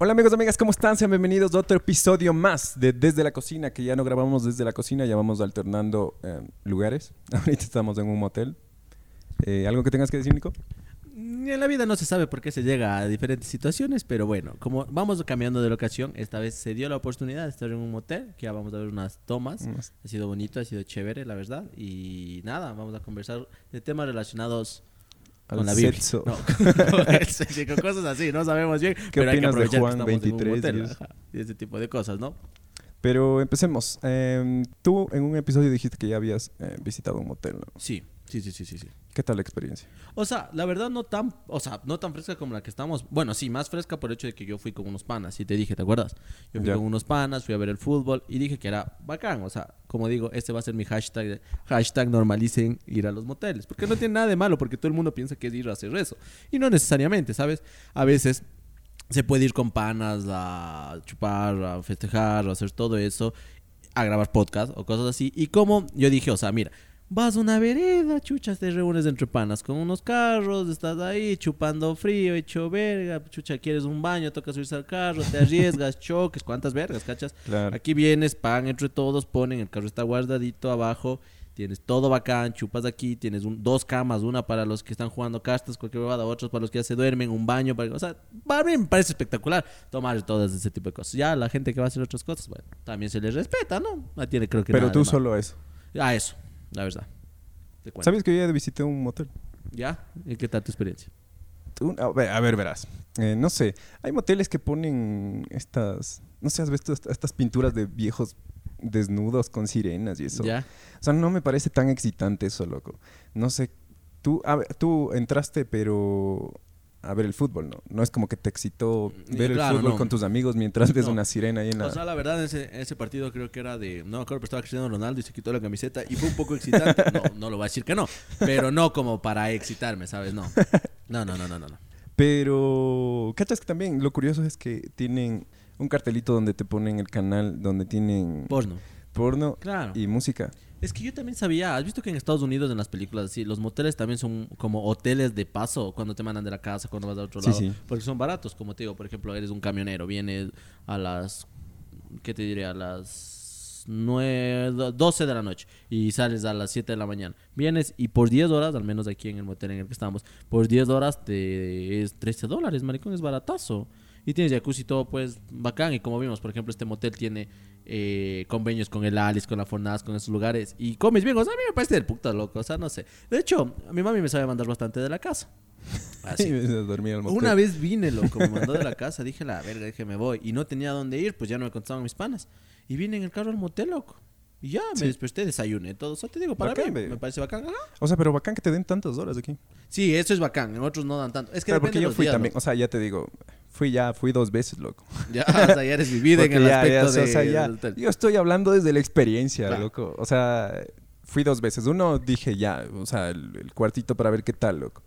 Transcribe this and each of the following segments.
Hola amigos amigas, ¿cómo están? Sean bienvenidos a otro episodio más de Desde la Cocina, que ya no grabamos desde la cocina, ya vamos alternando eh, lugares. Ahorita estamos en un motel. Eh, ¿Algo que tengas que decir, Nico? En la vida no se sabe por qué se llega a diferentes situaciones, pero bueno, como vamos cambiando de locación, esta vez se dio la oportunidad de estar en un motel, que ya vamos a ver unas tomas. Unas- Ha sido bonito, ha sido chévere, la verdad. Y nada, vamos a conversar de temas relacionados con la Biblia. sexo. No, con el sexo con cosas así, no sabemos bien. ¿Qué pero hay que opinas de que Juan estamos en un 23 motel, y eso? ajá, y ese tipo de cosas, ¿no? Pero empecemos. Eh, tú en un episodio dijiste que ya habías eh, visitado un motel, ¿no? Sí, sí, sí, sí, sí. sí. ¿Qué tal la experiencia? O sea, la verdad no tan, o sea, no tan fresca como la que estamos. Bueno, sí, más fresca por el hecho de que yo fui con unos panas, y te dije, ¿te acuerdas? Yo fui con unos panas, fui a ver el fútbol y dije que era bacán. O sea, como digo, este va a ser mi hashtag, de- hashtag normalicen ir a los moteles. Porque no tiene nada de malo, porque todo el mundo piensa que es ir a hacer eso. Y no necesariamente, ¿sabes? A veces se puede ir con panas a chupar, a festejar, a hacer todo eso, a grabar podcast o cosas así. Y como yo dije, o sea, mira, vas a una vereda, chuchas, te reúnes entre panas con unos carros, estás ahí chupando frío, hecho verga, chucha, quieres un baño, toca subirse al carro, te arriesgas, choques, ¿cuántas vergas, cachas? Claro. Aquí vienes, pagan entre todos, ponen, el carro está guardadito abajo, tienes todo bacán, chupas aquí, tienes un- dos camas, una para los que están jugando cartas, cualquier bobada, otros para los que ya se duermen, un baño, para, o sea, para mí me parece espectacular tomar todas ese tipo de cosas. Ya la gente que va a hacer otras cosas, bueno, también se les respeta, ¿no? No tiene creo que Pero nada tú solo eso. Ah, eso, la verdad. Te cuento. ¿Sabes que yo ya visité un motel? ¿Ya? ¿Y qué tal tu experiencia? A, ver, a ver, verás. Eh, no sé, hay moteles que ponen estas, no sé, has visto est- estas pinturas de viejos desnudos con sirenas y eso. ¿Ya? O sea, no me parece tan excitante eso, loco. No sé, tú, a ver, tú entraste, pero a ver el fútbol, ¿no? No es como que te excitó ver claro, el fútbol no. con tus amigos mientras ves No. una sirena ahí en la... O sea, la verdad, ese, ese partido creo que era de. No acuerdo, pero estaba Cristiano Ronaldo y se quitó la camiseta y fue un poco excitante. No, no lo voy a decir que no. Pero no como para excitarme, ¿sabes? No. No, no, no, no, no. no. Pero, ¿cachas que también lo curioso es que tienen un cartelito donde te ponen el canal, donde tienen Porno. porno Claro. y música? Es que yo también sabía, has visto que en Estados Unidos en las películas así, los moteles también son como hoteles de paso cuando te mandan de la casa, cuando vas a otro Sí, lado. sí. Porque son baratos, como te digo, por ejemplo, eres un camionero, vienes a las, ¿qué te diré? A las 9, 12 de la noche y sales a las 7 de la mañana. Vienes y por 10 horas, al menos aquí en el motel en el que estamos, por 10 horas te es 13 dólares, maricón, es baratazo. Y tienes jacuzzi y todo, pues, bacán. Y como vimos, por ejemplo, este motel tiene eh, convenios con el Alice, con la Fornaz, con esos lugares. Y comes bien. O sea, a mí me parece del puta loco. O sea, no sé. De hecho, a mi mami me sabe mandar bastante de la casa. Así. Una vez vine, loco, me mandó de la casa, dije la verga, dije me voy. Y no tenía dónde ir, pues ya no me contestaban mis panas. Y vine en el carro al motel, loco. Y ya, Sí. me desperté, desayuné, todo. O sea, te digo, para Bacán, mí me parece bacán. Ajá. O sea, pero bacán que te den tantas horas aquí. Sí, eso es bacán. En otros no dan tanto. Es que depende porque de yo los fui días, también, loco. o sea, ya te digo, fui ya, fui dos veces, loco. Ya, o sea, ya eres vivida en el ya- aspecto ya, de... o sea, ya- yo estoy hablando desde la experiencia, Claro. loco. O sea, fui dos veces. Uno dije ya, o sea, el, el cuartito para ver qué tal, loco.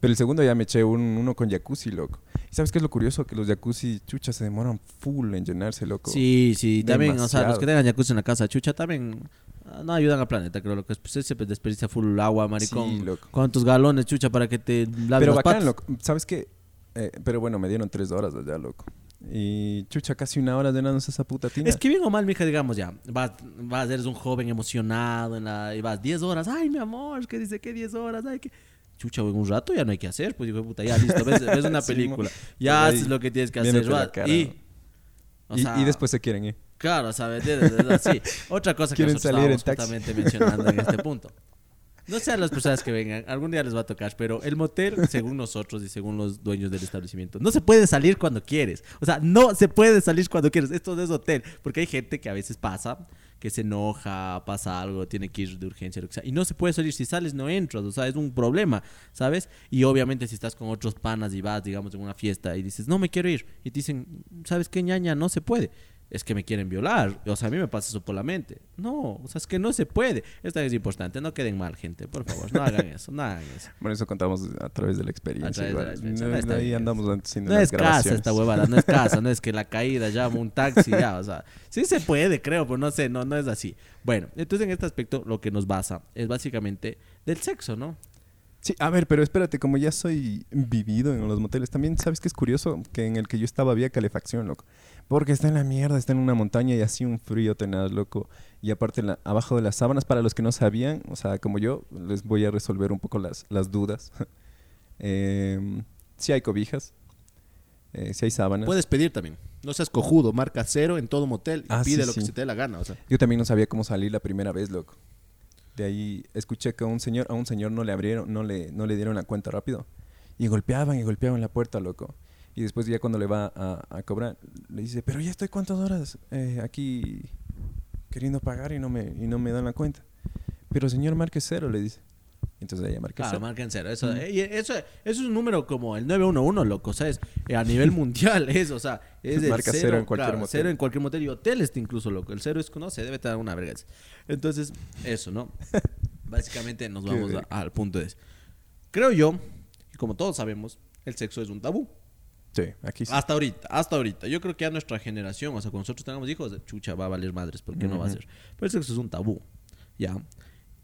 Pero el segundo ya me eché un- uno con jacuzzi, loco. ¿Y sabes qué es lo curioso? Que los jacuzzi, chucha, se demoran full en llenarse, loco. Sí, sí, también, o sea, los que tengan jacuzzi en la casa chucha también ah, no ayudan al planeta, creo lo que es, pues, se desperdicia full agua, maricón. Sí, loco. ¿Cuántos galones chucha para que te laves Pero las bacán, patas? loco. ¿Sabes qué? Eh, pero bueno, me dieron tres horas allá, loco. Y chucha, casi una hora llenándose esa puta tina. Es que bien o mal, mija, digamos ya, vas, vas, eres un joven emocionado en la, y vas 10 horas, ay, mi amor, ¿qué dice que 10 horas? Ay, que... Chucha, en un rato ya no hay que hacer, pues digo, puta, ya listo, ves, ves una película, ya haces lo que tienes que hacer, vas, cara, y... o sea, y después se quieren ir. Claro, ¿sabes? De- de- de- sí. Otra cosa que nosotros salir estábamos justamente mencionando en este punto. No sean las personas que vengan, algún día les va a tocar, pero el motel, según nosotros y según los dueños del establecimiento, no se puede salir cuando quieres. O sea, no se puede salir cuando quieres. Esto no es hotel, porque hay gente que a veces pasa, que se enoja, pasa algo, tiene que ir de urgencia, lo que sea, y no se puede salir. Si sales, no entras, o sea, es un problema, ¿sabes? Y obviamente, si estás con otros panas y vas, digamos, en una fiesta y dices, no me quiero ir, y te dicen, ¿sabes qué, ñaña? No se puede es que me quieren violar. O sea, a mí me pasa eso por la mente. No, o sea, es que no se puede. Esto es importante. No queden mal, gente. Por favor, no hagan eso. No hagan eso. Bueno, eso contamos a través de la experiencia. De la. No, ahí andamos haciendo No las es casa esta huevada, no es casa, no es que la caída llama un taxi, ya, o sea, sí se puede, creo, pero no sé, no, no es así. Bueno, entonces en este aspecto lo que nos basa es básicamente del sexo, ¿no? Sí, a ver, pero espérate, como ya soy vivido en los moteles, también sabes que es curioso que en el que yo estaba había calefacción, loco. Porque está en la mierda, está en una montaña y así un frío tenaz, loco. Y aparte, la- abajo de las sábanas, para los que no sabían, o sea, como yo, les voy a resolver un poco las, las dudas. eh, sí hay cobijas, eh, sí hay sábanas. Puedes pedir también. No seas cojudo, marca cero en todo motel y Ah, pide sí, lo que se te dé la gana. O sea, Yo también no sabía cómo salir la primera vez, loco. De ahí escuché que a un señor, a un señor no le abrieron, no le, no le dieron la cuenta rápido. Y golpeaban y golpeaban la puerta, loco. Y después ya cuando le va a, cobrar, le dice, pero ya estoy cuántas horas eh, aquí queriendo pagar y no me, y no me dan la cuenta. Pero señor, marque cero, le dice. Entonces ella marca claro, cero. marca en cero. Eso, eh, y eso, eso es un número como el 911, loco. ¿Sabes? Eh, a nivel mundial es, o sea, es el Marca cero, cero en cualquier claro, motel. Cero en cualquier motel y hoteles incluso, loco. El cero es, no sé, debe estar una verga. Entonces, eso, ¿no? Básicamente nos vamos a- al punto de eso. Creo yo, y como todos sabemos, el sexo es un tabú. Sí, aquí sí. Hasta ahorita, hasta ahorita. Yo creo que a nuestra generación, o sea, cuando nosotros tengamos hijos, chucha, va a valer madres, porque no va a ser. Pero el sexo es un tabú, ¿ya?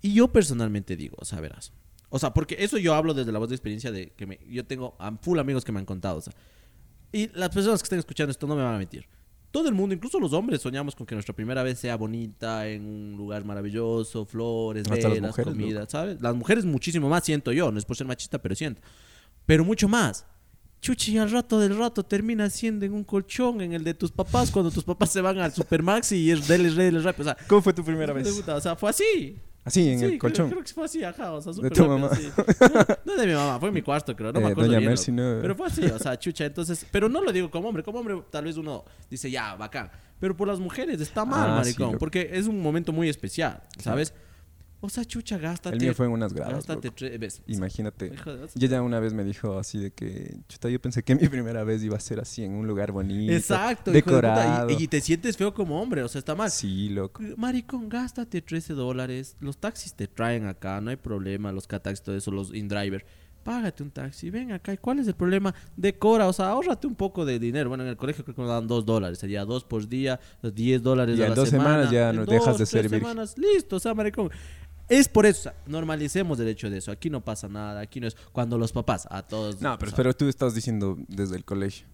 Y yo personalmente digo, o sea, verás. O sea, porque eso yo hablo desde la voz de experiencia de que me, yo tengo a full amigos que me han contado, o sea. Y las personas que estén escuchando esto no me van a mentir. Todo el mundo, incluso los hombres, soñamos con que nuestra primera vez sea bonita, en un lugar maravilloso, flores, velas, comida, ¿sabes? Las mujeres muchísimo más siento yo, no es por ser machista, pero siento. Pero mucho más. Chuchi, al rato del rato termina siendo en un colchón en el de tus papás cuando tus papás se van al Supermaxi y es deles, deles, rápido. O sea, ¿Cómo fue tu primera vez? puta, O sea, fue así. Así, en Sí, el colchón. Creo, que fue así, ajá. O sea, súper tu rápido, mamá. No, no de mi mamá, fue en mi cuarto, creo. No me Eh, acuerdo doña bien, Mercy, loco. no. Pero fue así, o sea, chucha. Entonces, pero no lo digo como hombre. Como hombre, tal vez uno dice, ya, bacán. Pero por las mujeres está mal, Ah, sí, maricón. loco. porque es un momento muy especial, ¿sabes? O sea, chucha, gástate. El mío fue en unas gradas, Gástate loco. tres veces. Imagínate. Y ella una vez me dijo así de que, chuta, yo pensé que mi primera vez iba a ser así en un lugar bonito, Exacto, decorado. Y, y te sientes feo como hombre, o sea, está mal. Sí, loco. Maricón, gástate 13 dólares. Los taxis te traen acá, no hay problema. Los cataxis, todo eso, los InDriver. Págate un taxi, ven acá. ¿Y cuál es el problema? Decora, o sea, ahórrate un poco de dinero. Bueno, en el colegio creo que nos dan 2 dólares. Sería 2 por día, 10 dólares Y a en dos semana. semanas ya En no dos, dejas de ser virgen. listo, o sea, maricón. Es por eso, normalicemos el hecho de eso. Aquí no pasa nada, aquí no es cuando los papás, a todos. No, pero, o sea, pero tú estás diciendo desde el colegio.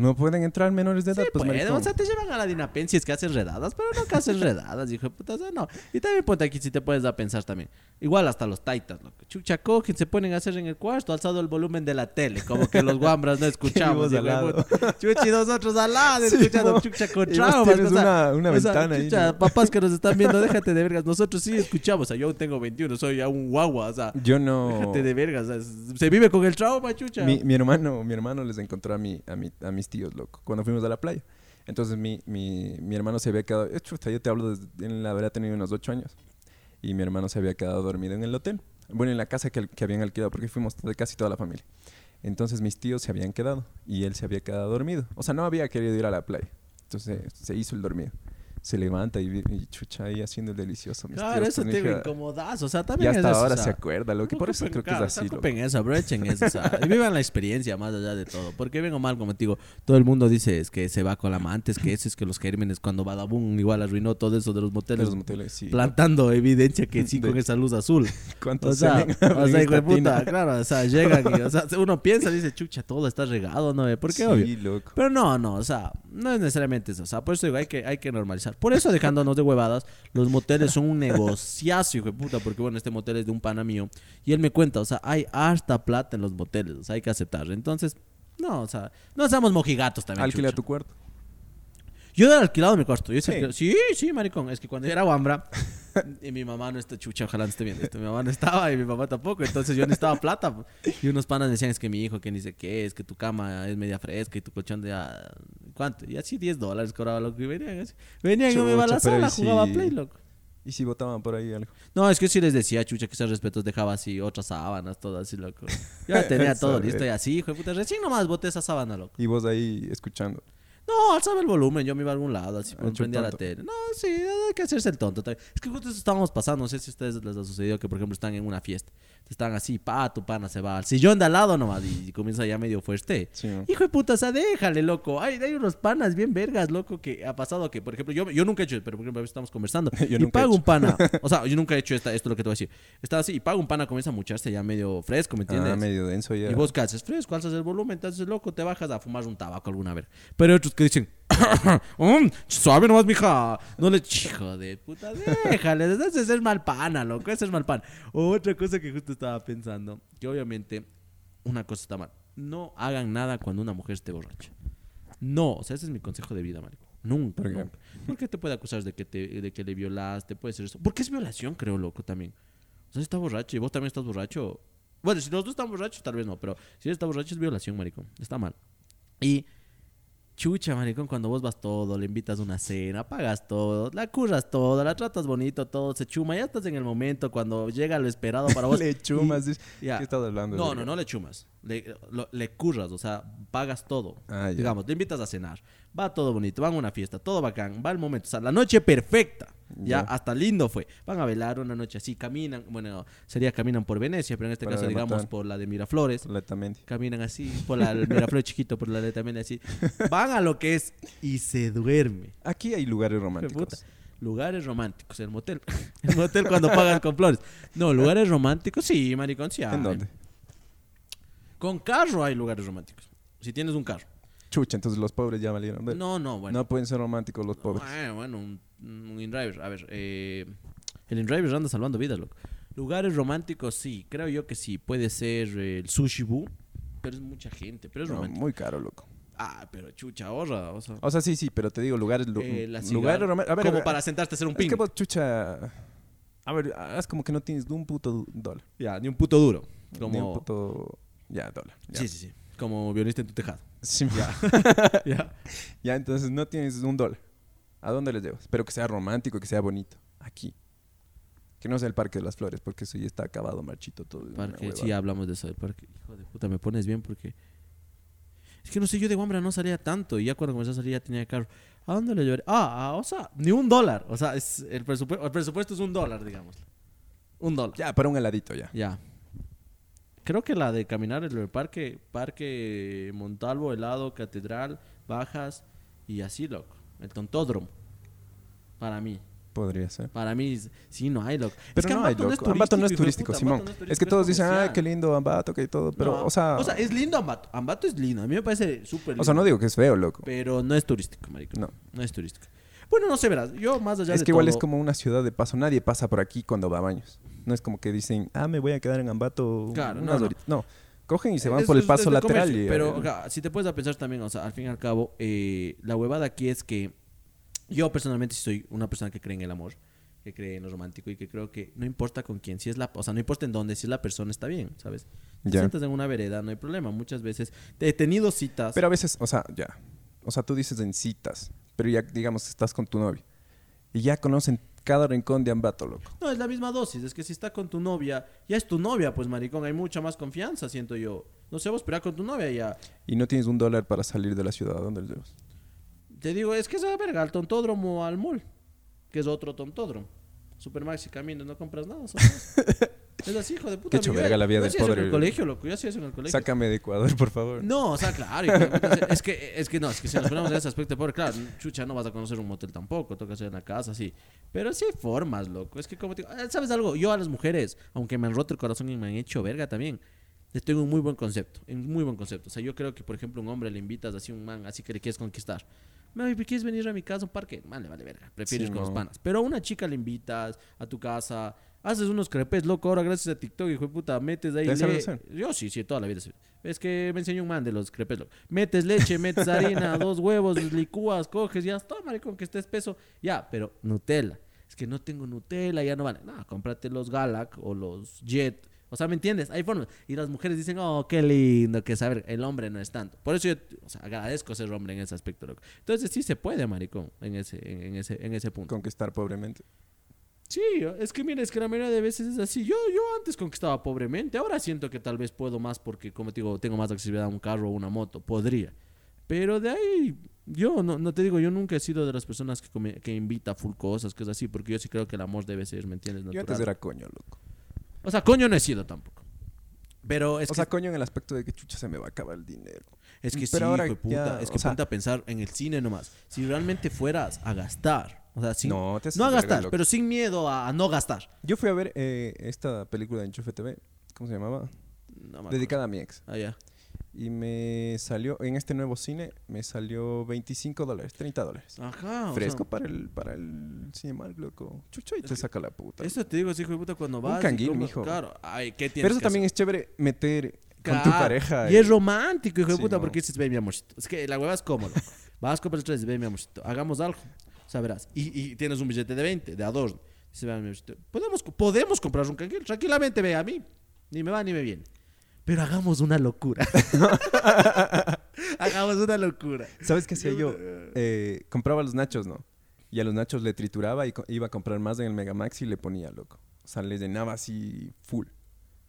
No pueden entrar menores de edad, Sí, pues, maricón. o sea, te llevan a la Dinapen si es que hacen redadas, pero no que hacen redadas, hijo de puta, o sea, no. Y también ponte aquí si te puedes dar a pensar también. Igual hasta los taitas, loco. Chucha, cogen, se ponen a hacer en el cuarto, alzado el volumen de la tele, como que los guambras no escuchamos. Chuchi, nosotros al lado, Sí, escuchando chucha con traumas. tienes una- una o sea, ventana ahí, chucha, papás que nos están viendo, déjate de vergas. Nosotros sí escuchamos, o sea, yo aún tengo 21, soy ya un guagua, o sea, Yo no... déjate de vergas. o sea, se vive con el trauma, chucha. Mi, mi hermano, mi hermano les encontró a, mi, a, mi- a mis tíos, loco, cuando fuimos a la playa. Entonces mi, mi, mi hermano se había quedado... chuta, yo te hablo desde... Él habrá tenido unos ocho años. Y mi hermano se había quedado dormido en el hotel. Bueno, en la casa que, que habían alquilado, porque fuimos de casi toda la familia. Entonces mis tíos se habían quedado y él se había quedado dormido. O sea, no había querido ir a la playa. Entonces se hizo el dormido. Se levanta y, y chucha ahí haciendo el delicioso. Mis Claro, eso te incomodas, o sea, Y también es hasta eso, ahora o sea, se acuerda, lo que por eso creo que es así. ocupen eso, aprovechen eso, o sea, y vivan la experiencia más allá de todo. Porque vengo mal, como te digo, todo el mundo dice es que se va con la amante, es que eso es que los gérmenes cuando Badabun igual arruinó todo eso de los De moteles, los moteles, sí. plantando evidencia que sí De- con esa luz azul. ¿Cuántos O sea, o sea, hijo de puta, claro, o sea, llegan y, o sea, uno piensa, dice, chucha, todo está regado, ¿no? ¿Por qué? Sí, Obvio. loco. Pero no, no, o sea, no es necesariamente eso. O sea, por eso digo, hay que, hay que normalizar. Por eso, dejándonos de huevadas, los moteles son un negociazo, hijo de puta, porque bueno, este motel es de un pana mío. Y él me cuenta, o sea, hay harta plata en los moteles, o sea, hay que aceptar. Entonces, no, o sea, no seamos mojigatos también. Alquila chucha. tu cuarto. Yo he alquilado mi cuarto. Yo sí, Sí. alquilado- sí, sí, maricón. Es que cuando yo era guambra y mi mamá no está chucha, ojalá no esté viendo esto. Mi mamá no estaba y mi papá tampoco. Entonces yo necesitaba plata. Y unos panas decían, es que mi hijo, que ni sé qué, es que tu cama es media fresca y tu colchón de... ah, ¿Cuánto? Y así 10 dólares cobraba lo que venían. así. Venían y yo me iba a la Chucha, sala, y jugaba si- Play, loco. ¿Y si votaban por ahí algo? No, es que sí les decía, chucha, que esos respetos dejaba así otras sábanas, todo así, loco. Ya tenía todo listo y así, hijo de puta. Recién nomás boté esa sábana, loco. Y vos ahí escuchando. No, alzaba el volumen, yo me iba a algún lado, así, Ah, prendía la tele. No, sí, hay que hacerse el tonto. Es que justo eso estábamos pasando, no sé si a ustedes les ha sucedido que, por ejemplo, están en una fiesta. Están así, pa, tu pana se va al sillón de al lado nomás y, y comienza ya medio fuerte. Hijo de puta, o sea, déjale, loco. Hay, hay unos panas bien vergas, loco, que ha pasado que, por ejemplo, yo, yo nunca he hecho, pero por ejemplo, a veces estamos conversando Yo y he pago un pana. O sea, yo nunca he hecho esta, esto es lo que te voy a decir. Está así y pago un pana, comienza a mucharse ya medio fresco, ¿me entiendes? Ah, medio denso ya. Y vos haces fresco, alzas el volumen, te haces loco, te bajas a fumar un tabaco alguna vez. Pero hay otros que dicen, "Mm, suave nomás, mija. No le, hijo de puta, déjale, ese es el mal pana, loco, ese es mal pan. Otra cosa que justo estaba pensando, que obviamente una cosa está mal. No hagan nada cuando una mujer esté borracha. No, o sea, ese es mi consejo de vida, marico. Nunca, ¿Por qué? nunca. Porque te puede acusar de que, te, de que le violaste, puede ser eso. Porque es violación, creo, loco, también. O sea, si está borracho y vos también estás borracho. Bueno, si los dos están borrachos, tal vez no, pero si él está borracho es violación, maricón. Está mal. Y chucha, maricón, cuando vos vas todo, le invitas una cena, pagas todo, la curras todo, la tratas bonito, todo, se chuma, ya estás en el momento cuando llega lo esperado para vos. Le chumas. dices, Y- ya. ¿Qué estás hablando? No, no, no le chumas. Le, lo- le curras, o sea, pagas todo. Ah. Digamos, le invitas a cenar. Va todo bonito, van a una fiesta, todo bacán, va el momento. O sea, la noche perfecta. Ya, hasta lindo fue. Van a velar una noche así, caminan. Bueno, sería caminan por Venecia, pero en este caso, digamos, por la de Miraflores. Completamente. Caminan así, por la el Miraflores chiquito, por la de también así. Van a lo que es y se duerme. Aquí hay lugares románticos. Lugares románticos, el motel. El motel cuando pagan con flores. No, lugares románticos, sí, maricón, sí. hay. ¿En dónde? Con carro hay lugares románticos. Si tienes un carro. Chucha, entonces los pobres ya valieron. No, no, bueno. No pueden ser románticos los pobres. Bueno, bueno, un, un InDriver. A ver, eh, el InDriver anda salvando vidas, loco. Lugares románticos, sí. Creo yo que sí. Puede ser el Sushi Boo. Pero es mucha gente. Pero es No, romántico. muy caro, loco. Ah, pero chucha, ahorra. O sea, O sea, sí, sí, pero te digo, lugares, lu- eh, lugares románticos. A ver, como a ver, para sentarte a hacer un Es ping. que vos, chucha. A ver, haz como que no tienes ni un puto dólar. Ya, ni un puto duro. Ni un Como... puto. Ya, dólar. Ya. Sí, sí, sí. Como violinista en tu tejado. Sí, ya. ya. ya, entonces no tienes un dólar. ¿A dónde les llevas? Espero que sea romántico, que sea bonito. Aquí. Que no sea el Parque de las Flores, porque eso ya está acabado, marchito todo. Parque, sí, hablamos de eso del parque. Hijo de puta, me pones bien porque. Es que no sé, yo de Guambra no salía tanto y ya cuando comencé a salir ya tenía carro. ¿A dónde le llevaré? Ah, ah, o sea, ni un dólar. O sea, es el, presupuesto, el presupuesto es un dólar, digamos. Un dólar. Ya, para un heladito ya. Ya. Creo que la de caminar el parque, parque Montalvo, helado, catedral, bajas y así, loco. El tontódromo. Para mí. Podría ser. Para mí, sí, no hay, loco. Pero no hay, Ambato loco. Ambato no es turístico, Simón. No es que todos dicen, ay, qué lindo Ambato, que todo. Pero, No, o sea. O sea, es lindo Ambato. Ambato es lindo. A mí me parece súper lindo. o sea, no digo que es feo, loco. Pero no es turístico, marico. No. No es turístico. Bueno, no sé, verás. Yo más allá Es de que igual es como una ciudad de paso. Nadie pasa por aquí cuando va a baños. No es como que dicen, ah, me voy a quedar en Ambato Claro, no, no. No. Cogen y se van Es- por el es- paso es lateral. y, pero eh, si te puedes a pensar también, o sea, al fin y al cabo, eh, la huevada aquí es que yo personalmente soy una persona que cree en el amor, que cree en lo romántico y que creo que no importa con quién, si es la, o sea, no importa en dónde, si la persona está bien, ¿sabes? Te Ya. sientas en una vereda, no hay problema. Muchas veces he tenido citas. Pero a veces, o sea, ya. O sea, tú dices en citas, pero ya, digamos, estás con tu novia. Y ya conocen cada rincón de Ambato, loco. No, es la misma dosis. Es que si está con tu novia, ya es tu novia, pues maricón, hay mucha más confianza, siento yo. No sé, vos, pero con tu novia ya. Y no tienes un dólar para salir de la ciudad. ¿A dónde los llevas? Te digo, es que esa verga, al tontódromo al mall, que es otro tontódromo. Supermaxi caminas, no compras nada. es así, hijo de puta. Qué hecho yo- verga la vida del pobre. en el colegio, loco. Yo hacía eso en el colegio. Sácame de Ecuador, por favor. No, o sea, claro. hijo de puta, es que, es que no, es que si nos ponemos en ese aspecto, pobre, claro, chucha, no vas a conocer un motel tampoco, toca hacer en la casa, sí. Pero sí hay formas, loco. Es que como te digo, eh, ¿sabes algo? Yo a las mujeres, aunque me han roto el corazón y me han hecho verga también, les tengo un muy buen concepto, un muy buen concepto. O sea, yo creo que, por ejemplo, un hombre le invitas así a un man, así que le quieres conquistar. Me ¿quieres venir a mi casa a un parque? Vale, vale, verga. Prefieres Sí, con los no. panas. Pero a una chica le invitas a tu casa, haces unos crepes, loco. Ahora, gracias a TikTok, hijo de puta, metes ahí. ¿Te sabes le- hacer? Yo sí, sí, toda la vida. Es que me enseñó un man de los crepes, loco. Metes leche, metes harina, dos huevos, licúas, coges, ya está, maricón, que esté espeso. Ya, pero Nutella. Es que no tengo Nutella, ya no vale. No, cómprate los Galac o los Jet. O sea, ¿me entiendes? Hay formas. Y las mujeres dicen, oh, qué lindo, que saber, el hombre no es tanto. Por eso yo o sea, agradezco ser hombre en ese aspecto, loco. Entonces sí se puede, maricón, en ese, en, en ese, en ese punto. Conquistar pobremente. Sí, es que mira, es que la mayoría de veces es así. Yo, yo antes conquistaba pobremente, ahora siento que tal vez puedo más porque, como te digo, tengo más accesibilidad a un carro o una moto. Podría. Pero de ahí, yo no, no te digo, yo nunca he sido de las personas que, come- que invita full cosas, que es así, porque yo sí creo que el amor debe ser, ¿me entiendes? Yo Natural. antes era coño, loco. O sea, coño no he sido tampoco. Pero es o que sea, coño, en el aspecto de que chucha se me va a acabar el dinero. Es que Pero sí, ahora hijo de puta. ya, es que o sea- a pensar en el cine nomás. Si realmente fueras a gastar, o sea, sin, No, no, te haces a gastar, pero sin miedo a, a no gastar. Yo fui a ver eh, esta película de Enchufe TV, ¿cómo se llamaba? No. Dedicada a mi ex. Ah, ya. Y me salió, en este nuevo cine, me salió 25 dólares, 30 dólares. Ajá. o Fresco sea, para el para el Cinemark, loco. Chucho, y te saca la puta. eso te digo, hijo de puta, cuando Un vas. y canguil, mijo. Claro. Ay, ¿qué tienes Pero eso también hacer? es chévere meter con tu Claro, pareja. Y es romántico, hijo de Sí, puta, mo. porque dices, ve, mi amorcito. Es que la hueva es cómodo. Vas, compras tres, ve, mi amorcito. Hagamos algo. Sabrás. Y, y tienes un billete de 20, de adorno. Amorcito. Podemos, podemos comprar un canguil. Tranquilamente, ve, a mí. Ni me va ni me viene. Pero hagamos una locura. hagamos una locura. ¿Sabes qué hacía yo? Eh, compraba los nachos, ¿no? Y a los nachos le trituraba y iba a comprar más en el Megamax y le ponía, loco. O sea, le llenaba así full.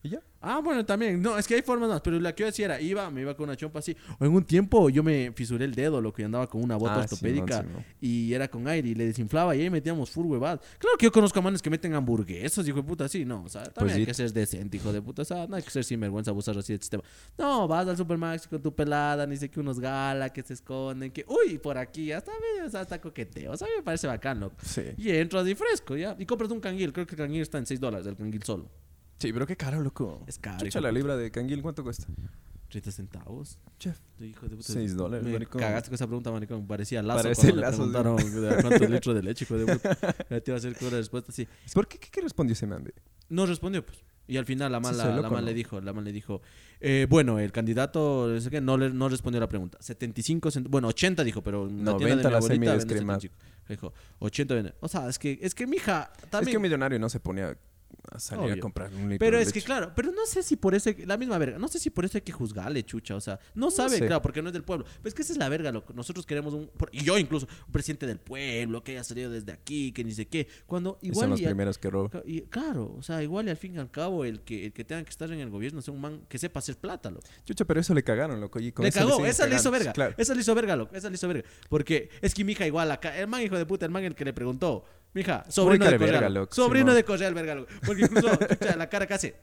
¿Y ya? Ah, bueno, también. No, es que hay formas más. Pero la que yo decía era, iba, me iba con una chompa así. O en un tiempo yo me fisuré el dedo, lo que andaba con una bota Ah, ortopédica. Y era con aire y le desinflaba y ahí metíamos full huevadas. Claro que yo conozco a manes que meten hamburguesas, hijo de puta, así, no. O sea, también Pues hay sí. que ser decente, hijo de puta. O sea, no hay que ser sinvergüenza, abusar así del sistema. No, vas al supermaxi con tu pelada, ni sé que unos gala que se esconden, que, uy, por aquí, hasta medio, sea, hasta coqueteo. O sea, me parece bacán, loco. Sí. Y entras y fresco, ya. Y compras un canguil. Creo que el canguil está en 6 dólares, el canguil solo. Sí, pero qué caro, loco. Es caro, Chucha, la libra de canguil, ¿cuánto cuesta? 30 centavos. Chef. Tu hijo de puta. Seis dólares, Me maricón. cagaste con esa pregunta, maricón. Parecía lazo Parece cuando lazo, sí. le preguntaron de cuántos litros de leche, hijo de puta. Te iba a hacer con una respuesta así. ¿Por qué? ¿Qué, qué respondió ese man? No respondió, pues. Y al final la Sí, mala, soy la loco, man ¿no? le dijo, la man le dijo, eh, bueno, el candidato no le, no respondió la pregunta. 75, cent- bueno, 80 dijo, pero en la 90 tienda de mi la abuelita vende semidescremada. 75. Dijo, 80 vende. O sea, es que, es que mija, Es también... que un millonario no se ponía a salir Obvio. a comprar un litro Pero de es que claro, pero no sé si por eso, la misma verga, no sé si por eso hay que juzgarle, chucha, o sea, no sabe, sé. claro, porque no es del pueblo. Pero es que esa es la verga, loco. Nosotros queremos un, por- y yo incluso, un presidente del pueblo, que haya salido desde aquí, que ni sé qué. Cuando Y son igual los a- primeros que roban. y claro, o sea, igual y al fin y al cabo el que, el que tenga que estar en el gobierno sea un man que sepa hacer plata, loco. Chucha, pero eso le cagaron, loco. Y con le eso cagó, siguen esa le hizo verga. Claro. Esa le hizo verga, loco. Esa le hizo verga. Porque es que mi hija igual acá, el man hijo de puta, el man el que le preguntó, mija, sobrino de verga, loco, Sobrino de Correal, verga, loco. Porque incluso, chucha, la cara hace.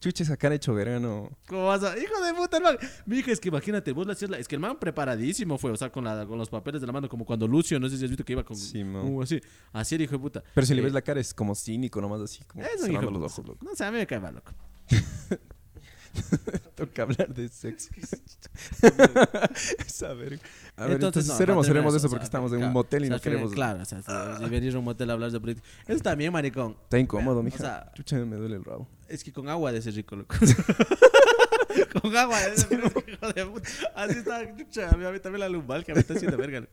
Chucha, esa cara hecho verga, no. ¿Cómo vas a.? Hijo de puta, hermano. Mi hija, es que imagínate, vos le hacías la. Es que el man preparadísimo fue, o sea, con, la, con los papeles de la mano, como cuando Lucio, no sé si has visto que iba con. Sí, como así. Así era, hijo de puta. Pero si le Eh, ves la cara es como cínico, nomás así, como Es un hijo los ojos, loco. No sé, a mí me cae mal, loco. Toca hablar de sexo. A ver, entonces, no, seremos, seremos eso, eso o porque sea, estamos en un motel y o sea, no queremos... Claro, o sea, si venir a un motel a hablar de política. Eso también, maricón. Está incómodo, O mija. sea- Chucha, me duele el rabo. Es que con agua de ese rico, loco. con agua de ese rico, hijo de puta. Así está, chucha. A mí, a mí también la lumbal que me está haciendo verga.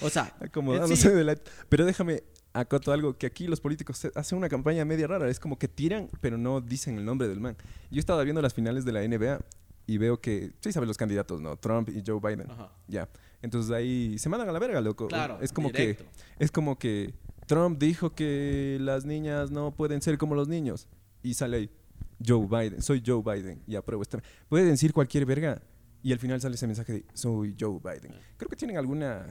O sea, Acomodándose sí, de la... Pero déjame acoto algo, que aquí los políticos hacen una campaña media rara. Es como que tiran, pero no dicen el nombre del man. Yo estaba viendo las finales de la NBA y veo que... Sí, sabes los candidatos, ¿no? Trump y Joe Biden. Ajá. Ya. Entonces ahí se mandan a la verga, loco. Claro, Es como directo. que... Es como que Trump dijo que las niñas no pueden ser como los niños. Y sale ahí, Joe Biden, soy Joe Biden. Y apruebo esta. Puede decir cualquier verga. Y al final sale ese mensaje de, soy Joe Biden. Creo que tienen alguna...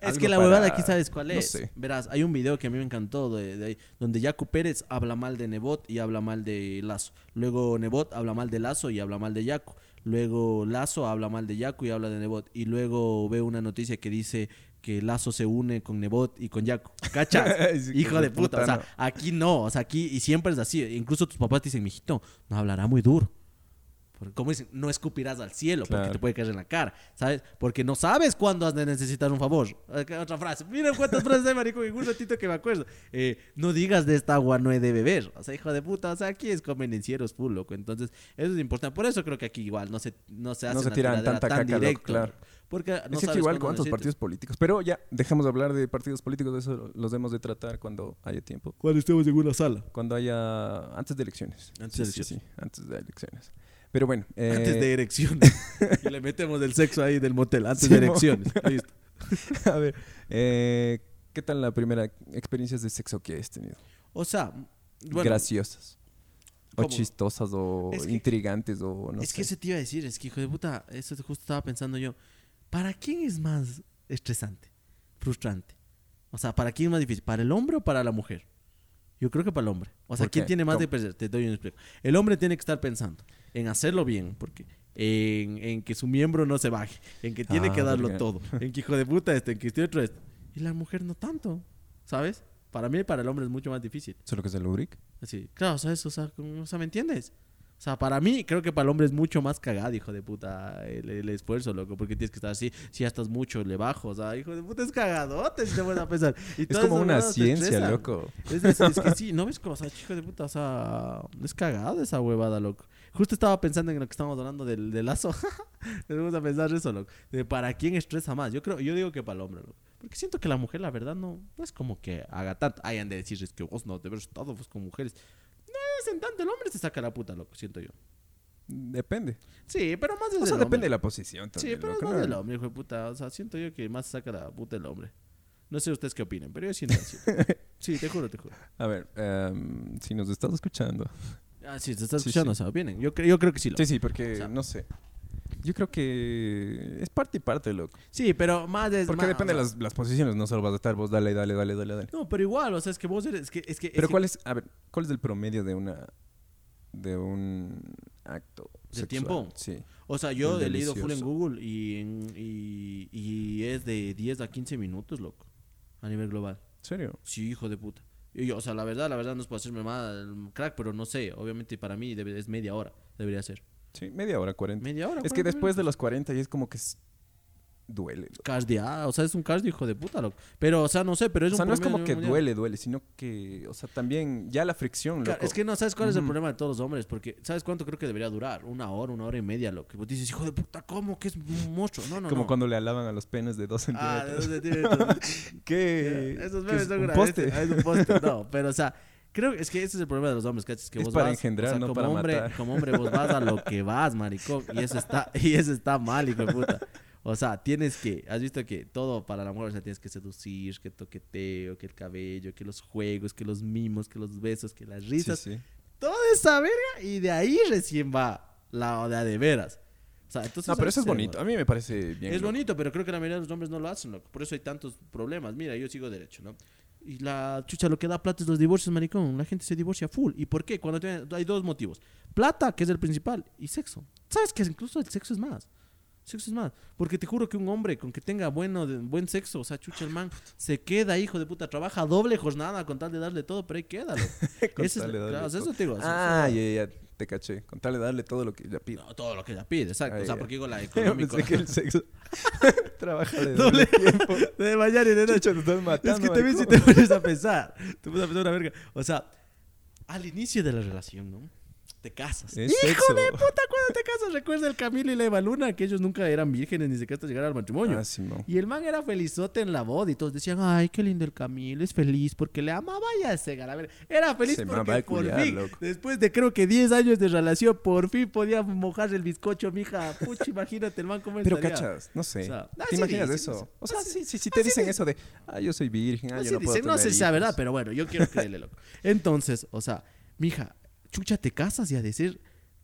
Es que la para- huevada aquí, ¿sabes cuál no es? sé. Verás, hay un video que a mí me encantó de, de ahí, donde Yacu Pérez habla mal de Nebot y habla mal de Lazo. Luego Nebot habla mal de Lazo y habla mal de Yacu. Luego Lazo habla mal de Yacu y habla de Nebot. Y luego veo una noticia que dice que Lazo se une con Nebot y con Yacu. ¿Cachas? Hijo de puta. O sea, no. aquí no. O sea, aquí y siempre es así. Incluso tus papás te dicen, mijito, no hablará muy duro. Porque, como dicen, no escupirás al cielo porque te puede caer en la cara, ¿sabes? Porque no sabes cuándo has de necesitar un favor. Ok, Otra frase. Miren cuántas frases hay, marico, en un ratito que me acuerdo. Eh, no digas de esta agua no he de beber. O sea, hijo de puta, o sea, aquí es convenencieros full, loco. Entonces, eso es importante. Por eso creo que aquí igual no se, no se hace No se una tiran tanta tan caca, loco, directo. claro. Porque no es sabes igual cuántos necesitas. partidos políticos. Pero ya, dejamos de hablar de partidos políticos. De eso los debemos de tratar cuando haya tiempo. Cuando estemos en una sala. Cuando haya... Antes de elecciones. Antes de sí, elecciones. sí, antes de elecciones. Pero bueno. eh, Antes de erecciones. y le metemos el sexo ahí del motel. Antes Sí, de erecciones. Listo. a ver, eh, ¿qué tal la primera experiencias de sexo que has tenido? O sea, bueno, Graciosas. O ¿cómo? chistosas, o Es que- intrigantes, o no es sé. que eso te iba a decir, es que hijo de puta, eso justo estaba pensando yo. ¿Para quién es más estresante? Frustrante. O sea, ¿para quién es más difícil? ¿Para el hombre o para la mujer? Yo creo que para el hombre. O sea, ¿Por ¿quién qué? tiene más ¿Cómo? de perder? Te doy un explico. El hombre tiene que estar pensando. En hacerlo bien, porque en, en que su miembro no se baje, en que tiene Ah, que darlo verga. todo, en que hijo de puta este, en que este otro esto. Y la mujer no tanto, ¿sabes? Para mí y para el hombre es mucho más difícil. Solo que es el lubric. Así, claro, o sea, eso, o sea, o sea, ¿me entiendes? O sea, para mí, creo que para el hombre es mucho más cagado, hijo de puta, el, el esfuerzo, loco, porque tienes que estar así. Si ya estás mucho, le bajo, o sea, hijo de puta, es cagadote si te vuelves a pensar. Y Es como una ciencia, loco. Es, es- es que sí, ¿no ves cómo, o sea, hijo de puta, o sea, es cagado esa huevada, loco. Justo estaba pensando en lo que estábamos hablando del, del lazo. Me gusta pensar eso, loco. De para quién estresa más. Yo creo, yo digo que para el hombre, loco. Porque siento que la mujer, la verdad, no, no es como que haga tanto. Hay han de decir, es que vos no te ves estado pues, con mujeres. No es en tanto, el hombre se saca la puta, loco, siento yo. Depende. Sí, pero más desde O sea, depende hombre. de la posición Sí, también. pero loco, más ¿no? del hombre, hijo de puta. O sea, siento yo que más se saca la puta el hombre. No sé ustedes qué opinen, pero yo siento así. Sí, te juro, te juro. A ver, em, si nos estás escuchando. Ah, sí, te estás Sí, escuchando, sí. o sea, vienen. Yo, cre- yo creo que sí. Lo. Sí, sí, porque O sea- no sé. Yo creo que es parte y parte, loco. Sí, pero más de. Porque más- depende o de sea, las, las posiciones, no solo vas a estar vos, dale, dale, dale, dale, dale. No, pero igual, o sea, es que vos eres. Es que, es que, Pero es que- ¿cuál es, a ver, cuál es el promedio de una, de un acto ¿De sexual? tiempo? Sí. O sea, yo he leído full en. Google y, en- y, y es de 10 a 15 minutos, loco. A nivel global. ¿En serio? Sí, hijo de puta. Y yo, o sea, la verdad, la verdad no es hacerme mal, crack, pero no sé. Obviamente para mí debe- es media hora. Debería ser. Sí, media hora, 40. Media hora. es que 40 después de los 40 ya es como que duele. loco. Cardia, o sea, es un cardio hijo de puta, loco. Pero, o sea, no sé, pero es O sea, un no es como que mundial. duele, duele, sino que, o sea, también ya la fricción, loco. es que no, ¿sabes cuál es el problema de todos los hombres? Porque, ¿sabes cuánto creo que debería durar? Una hora, una hora y media, loco. Y vos dices, hijo de puta, ¿cómo? Que es un monstruo. No, no, como no. cuando le alaban a los penes de dos Ah, de centímetros. dos centímetros. ¿Qué? Esos ¿Qué memes es son un poste? Ah, Es un poste, no. Pero, o sea, creo que es que ese es el problema de los hombres, ¿cachas? Que Es vos para vas, engendrar, o sea, no como para hombre, matar. Como hombre vos vas a lo que vas, maricón. Y eso está, y eso está mal, hijo de puta. O sea, tienes que, has visto que todo para la mujer, o sea, tienes que seducir, que toqueteo, que el cabello, que los juegos, que los mimos, que los besos, que las Sí, risas. sí. Toda esa verga y de ahí recién va la de a de veras. O sea, entonces No, pero eso es bonito. A mí me parece bien. Es loco. bonito, pero creo que la mayoría de los hombres no lo hacen, loco. Por eso hay tantos problemas. Mira, yo sigo derecho, ¿no? Y la chucha, lo que da plata es los divorcios, maricón. La gente se divorcia full. ¿Y por qué? Cuando tiene- hay dos motivos. Plata, que es el principal, y sexo. ¿Sabes que incluso el sexo es más? Sexo es más. Porque te juro que un hombre con que tenga bueno, de- buen sexo, o sea, chucha el man, se queda, hijo de puta, trabaja doble jornada con tal de darle todo, pero ahí queda, loco. Con es- de claro, eso te digo. Ah, ya, ya, te caché. Con tal de darle todo lo que ella pide. no, todo lo que ella pide, exacto. O sea, ya. porque digo la económica. pensé que el sexo trabaja de Doble doble tiempo. de mañana y de noche. Te estás matando, Es que también si te pones a pensar, te pones a pensar una verga. O sea, al inicio de la relación, ¿no? Te casas. Es ¡Hijo sexo. de puta! Cuando te casas, recuerda el Camilo y la Eva Luna, que ellos nunca eran vírgenes ni siquiera hasta llegar al matrimonio. Ah, Simón. Y el man era felizote en la boda y todos decían, ay, qué lindo el Camilo, es feliz porque le amaba ya ese gara. A ver, Era feliz Se porque por culiar, fin, loco. después de creo que 10 años de relación, por fin podía mojar el bizcocho, mija. Pucha, imagínate el man cómo Pero estaría. cachas, no sé. O sea, ¿Te sí imaginas dicen, eso? O sea, Así- sí, sí, sí te dicen dicen. eso de, ah, yo soy virgen, ah, yo no puedo dicen, no sé tener si sea verdad, pero bueno, yo quiero creerle, loco. Entonces, o sea, mija, chucha, te casas y a decir